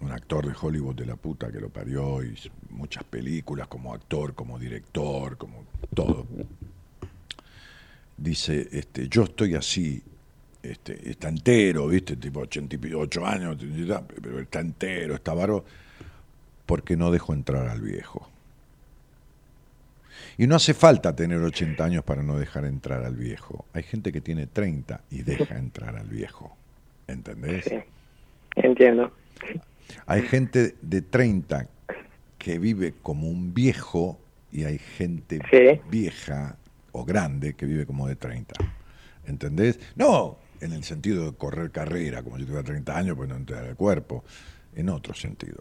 un actor de Hollywood de la puta que lo parió, y muchas películas como actor, como director, como todo. Dice, este, yo estoy así, este, está entero, ¿viste? Tipo 88 años, pero está entero, está bárbaro, porque no dejo entrar al viejo. Y no hace falta tener 80 años para no dejar entrar al viejo. Hay gente que tiene 30 y deja entrar al viejo. ¿Entendés? Sí, entiendo. Hay gente de 30 que vive como un viejo y hay gente Sí. vieja o grande que vive como de 30. ¿Entendés? No en el sentido de correr carrera, como si tuviera 30 años, pues no entrar al cuerpo, en otro sentido.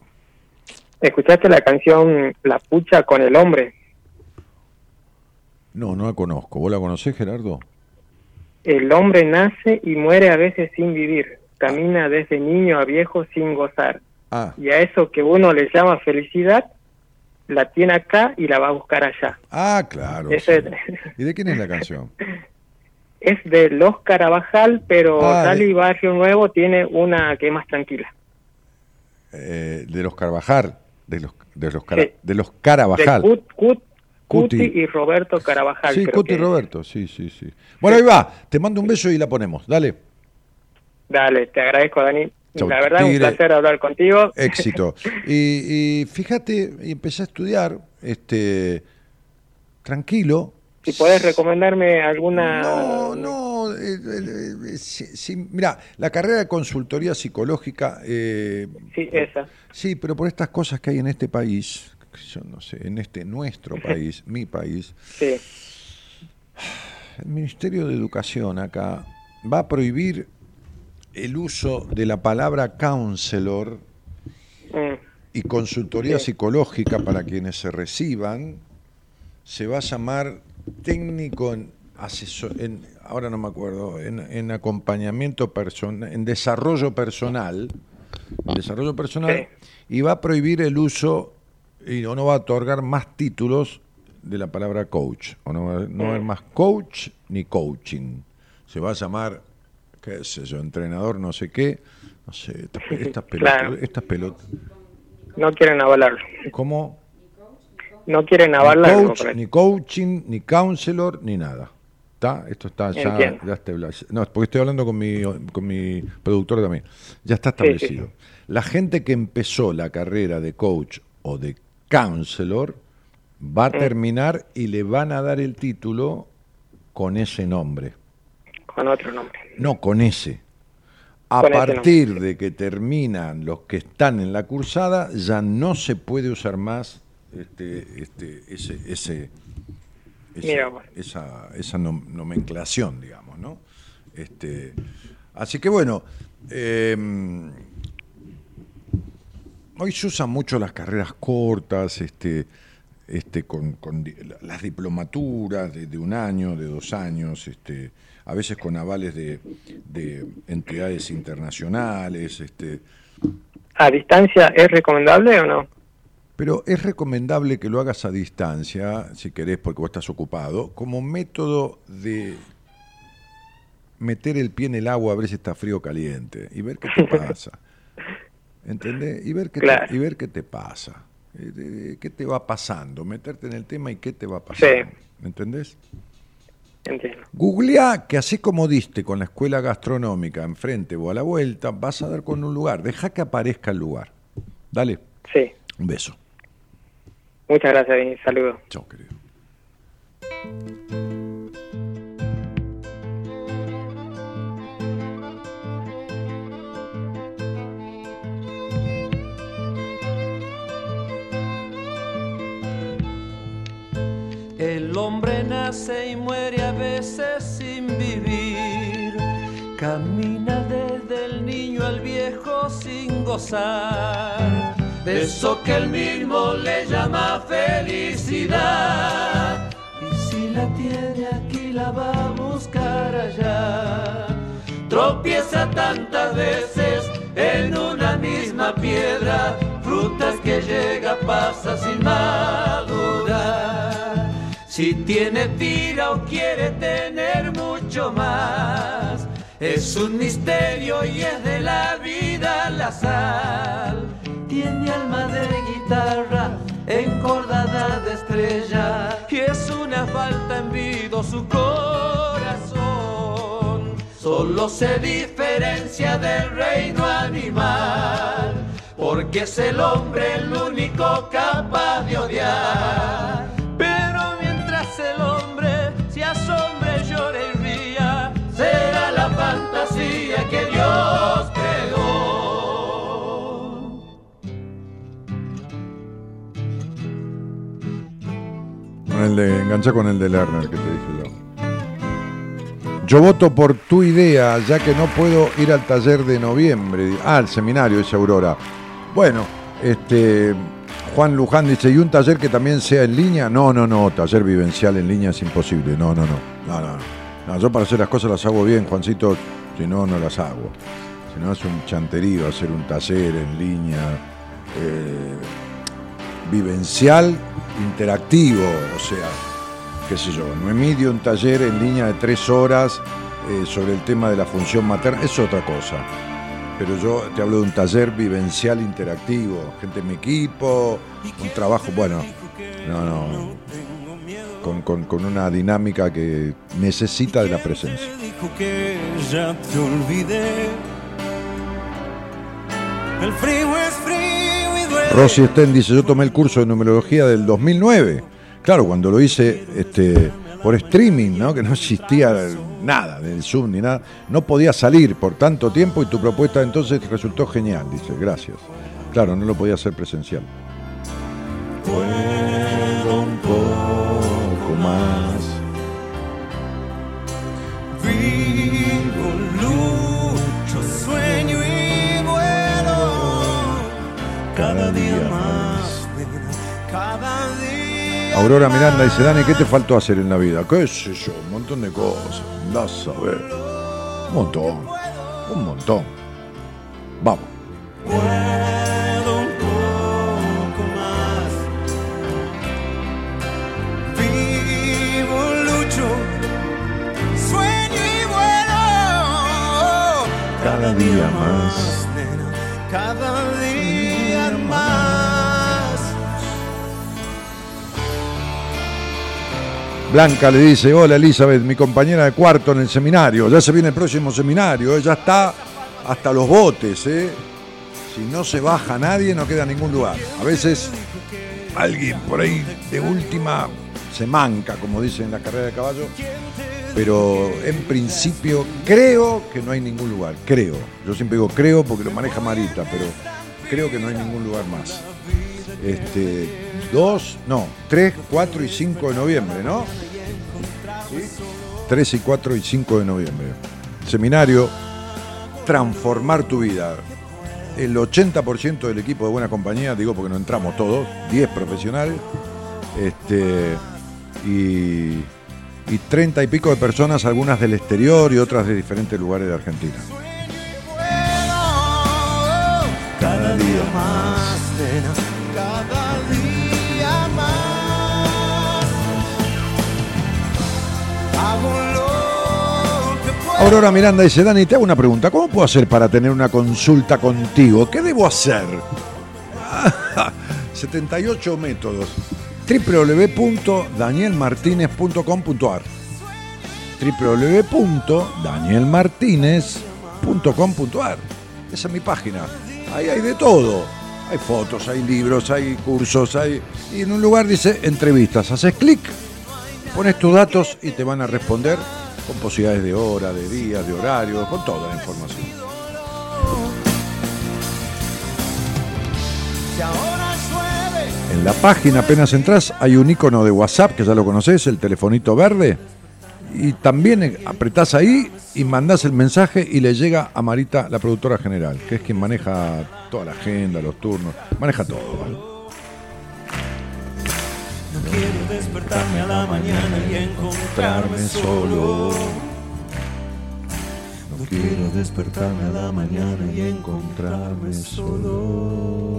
¿Escuchaste la canción La Pucha con el hombre? No, no la conozco. ¿Vos la conocés, Gerardo? El hombre nace y muere a veces sin vivir. Camina desde niño a viejo sin gozar. Ah, Y a eso que uno le llama felicidad, la tiene acá y la va a buscar allá. ah claro. Sí. ¿Y de quién es la canción? Es de Los Carabajal, pero Ah, de- Barrio Nuevo tiene una que es más tranquila. Eh, de los Carvajal, de los, de los, Cara- Sí. de los De Carabajal. Cut, Cut- Cuti. Cuti y Roberto Carabajal. Sí, creo Cuti que- y Roberto, sí, sí, sí. Bueno, ahí va. Te mando un beso y la ponemos. Dale. Dale, te agradezco, Dani. Chau, la verdad, tigre. un placer hablar contigo. Éxito. Y, y fíjate, y empecé a estudiar, este, tranquilo. Si podés recomendarme alguna... No, no. eh, eh, eh, mira, la carrera de consultoría psicológica. eh, Sí, esa. Sí, pero por estas cosas que hay en este país, yo no sé, en este nuestro país, mi país, Sí. el Ministerio de Educación acá va a prohibir el uso de la palabra counselor Mm. y consultoría psicológica para quienes se reciban. Se va a llamar técnico en asesor, en, ahora no me acuerdo, en, en acompañamiento personal, en desarrollo personal, desarrollo personal, y va a prohibir el uso y o no va a otorgar más títulos de la palabra coach, o no, no va a haber más coach ni coaching. Se va a llamar, qué sé yo, entrenador no sé qué, no sé, estas, pe- estas pelotas, Claro. estas pelotas. No quieren avalarlo. ¿Cómo? No quieren Ni avalarlo. coach, ni coaching, ni counselor, ni nada. ¿Está? Esto está ya, ya está No, porque estoy hablando con mi, con mi productor también. Ya está Sí, sí, establecido. La gente que empezó la carrera de coach o de counselor va a Mm. terminar y le van a dar el título con ese nombre. Con otro nombre. No, con ese. A Con ese partir de que terminan los que están en la cursada, ya no se puede usar más este, este, ese, ese, Mira esa, esa nom- nomenclación, digamos, ¿no? Este, así que bueno, eh, hoy se usan mucho las carreras cortas, este, este, con, con las diplomaturas de, de un año, de dos años, este, a veces con avales de, de entidades internacionales, este, ¿A distancia es recomendable o no? pero es recomendable que lo hagas a distancia, si querés, porque vos estás ocupado, como método de meter el pie en el agua a ver si está frío o caliente y ver qué te pasa. ¿Entendés? Y ver qué, Claro. te, y ver qué te pasa. Eh, ¿Qué te va pasando? Meterte en el tema y qué te va pasando. ¿Entendés? Entiendo. Googlea que así como diste con la escuela gastronómica enfrente o a la vuelta, vas a dar con un lugar. Deja que aparezca el lugar. Dale, Sí. un beso. Muchas gracias y saludos. Chao, querido. El hombre nace y muere a veces sin vivir. Camina desde el niño al viejo sin gozar. De eso que él mismo le llama felicidad. Y si la tiene aquí, la va a buscar allá. Tropieza tantas veces en una misma piedra. Frutas que llega, pasa sin madurar. Si tiene tira o quiere tener mucho más, es un misterio y es de la vida la sal. Tiene alma de guitarra encordada de estrella y es una falta en vido su corazón. Solo se diferencia del reino animal, porque es el hombre el único capaz de odiar. El de, enganchá con el de Lerner que te dije yo. Yo voto por tu idea, ya que no puedo ir al taller de noviembre. Ah, al seminario, dice Aurora. Bueno, este. Juan Luján dice, ¿y un taller que también sea en línea? No, no, no, taller vivencial en línea es imposible. No, no, no. No, no, no. No, yo para hacer las cosas las hago bien, Juancito, si no, no las hago. Si no, es un chanterío hacer un taller en línea. eh, vivencial, interactivo, o sea, qué sé yo, Noemí dio un taller en línea de tres horas eh, sobre el tema de la función materna, es otra cosa. Pero yo te hablo de un taller vivencial interactivo, gente en mi equipo, un trabajo, bueno, no, no, con, con- con una dinámica que necesita de la presencia. Rosy Sten dice, yo tomé el curso de numerología del 2009. Claro, cuando lo hice este, por streaming, ¿no? que no existía nada del Zoom ni nada, no podía salir por tanto tiempo y tu propuesta entonces resultó genial, dice, gracias. Claro, no lo podía hacer presencial. Aurora Miranda dice, Dani, ¿qué te faltó hacer en la vida? ¿Qué sé yo? Un montón de cosas. A ver. Un montón. Un montón. Vamos. puedo un poco más. Vivo, lucho, sueño y vuelo. Cada día más. Blanca le dice, hola Elizabeth, mi compañera de cuarto en el seminario. Ya se viene el próximo seminario, ¿eh? ya está hasta los botes. ¿eh? Si no se baja nadie, no queda ningún lugar. A veces alguien por ahí de última se manca, como dicen en la carrera de caballo. Pero en principio creo que no hay ningún lugar. Creo. Yo siempre digo creo porque lo maneja Marita, pero creo que no hay ningún lugar más. Este, 2, no, 3, 4 y 5 de noviembre, ¿no? ¿Sí? 3 y 4 y 5 de noviembre. Seminario Transformar tu vida. El 80% del equipo de buena compañía, digo porque no entramos todos, 10 profesionales, este, y, y 30 y pico de personas, algunas del exterior y otras de diferentes lugares de Argentina. Cada día más, Aurora Miranda dice, Dani, te hago una pregunta. ¿Cómo puedo hacer para tener una consulta contigo? ¿Qué debo hacer? 78 métodos. www.danielmartinez.com.ar www.danielmartinez.com.ar Esa es mi página. Ahí hay de todo. Hay fotos, hay libros, hay cursos, hay... Y en un lugar dice entrevistas. Haces clic, pones tus datos y te van a responder con posibilidades de hora, de días, de horario, con toda la información. En la página apenas entras hay un icono de WhatsApp, que ya lo conoces, el telefonito verde. Y también apretás ahí y mandás el mensaje y le llega a Marita, la productora general, que es quien maneja toda la agenda, los turnos, maneja todo. ¿vale? Quiero despertarme a la mañana y encontrarme solo. No quiero despertarme a la mañana y encontrarme solo.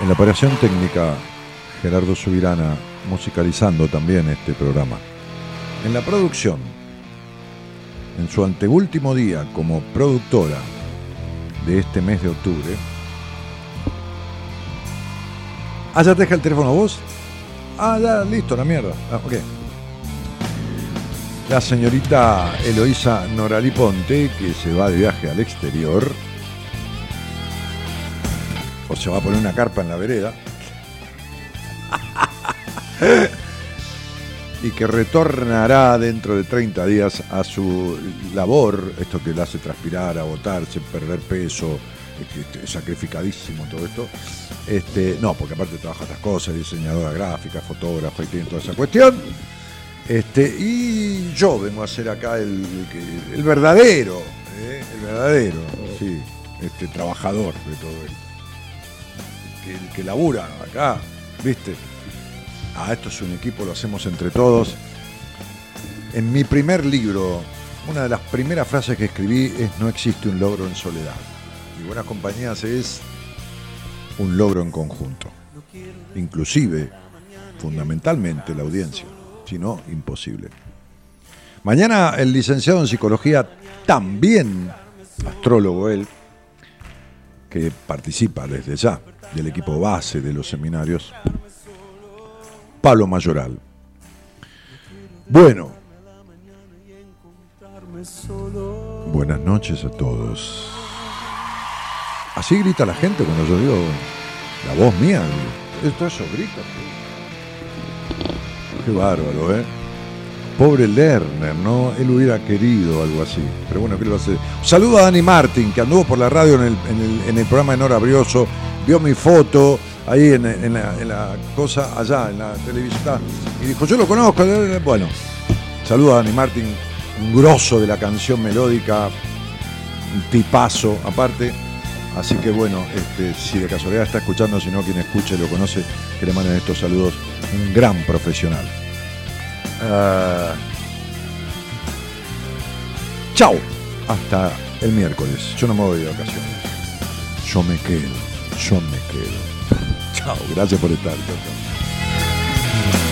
En la operación técnica, Gerardo Subirana, musicalizando también este programa. En la producción, en su anteúltimo día como productora de este mes de octubre. Ah, te deja el teléfono vos. Ah, ya, listo, la mierda. Ah, ok la señorita Eloísa Noralí Ponte, que se va de viaje al exterior, o se va a poner una carpa en la vereda, y que retornará dentro de 30 días a su labor, esto que le hace transpirar, agotarse, perder peso, sacrificadísimo todo esto. Este, no, porque aparte trabaja otras cosas, diseñadora gráfica, fotógrafa y tiene toda esa cuestión. Este, y yo vengo a ser acá el, el- el verdadero, ¿eh? el verdadero, sí, este trabajador de todo esto. Que, el que labura acá, ¿viste? Ah, esto es un equipo, lo hacemos entre todos. En mi primer libro, una de las primeras frases que escribí es no existe un logro en soledad. Buenas Compañías es un logro en conjunto. Inclusive, fundamentalmente, la audiencia. Si no, imposible. Mañana el licenciado en psicología, también astrólogo él, que participa desde ya del equipo base de los seminarios, Pablo Mayoral. Bueno, buenas noches a todos. Así grita la gente cuando yo digo la voz mía. Esto eso grita. Qué bárbaro, ¿eh? Pobre Lerner, ¿no? Él hubiera querido algo así. Pero bueno, ¿qué le va? Saludo a Dani Martín, que anduvo por la radio en el, en el, en el programa de Nora Brioso, vio mi foto ahí en, en la, en la cosa allá, en la televisión. Y dijo, yo lo conozco. Bueno, saludo a Dani Martín, un grosso de la canción melódica, un tipazo aparte. Así que bueno, este, si de casualidad está escuchando, si no quien escuche lo conoce, que le manden estos saludos, un gran profesional. Ah, chao, hasta el miércoles. Yo no me voy de vacaciones. Yo me quedo, yo me quedo. Chao, gracias por estar. chao.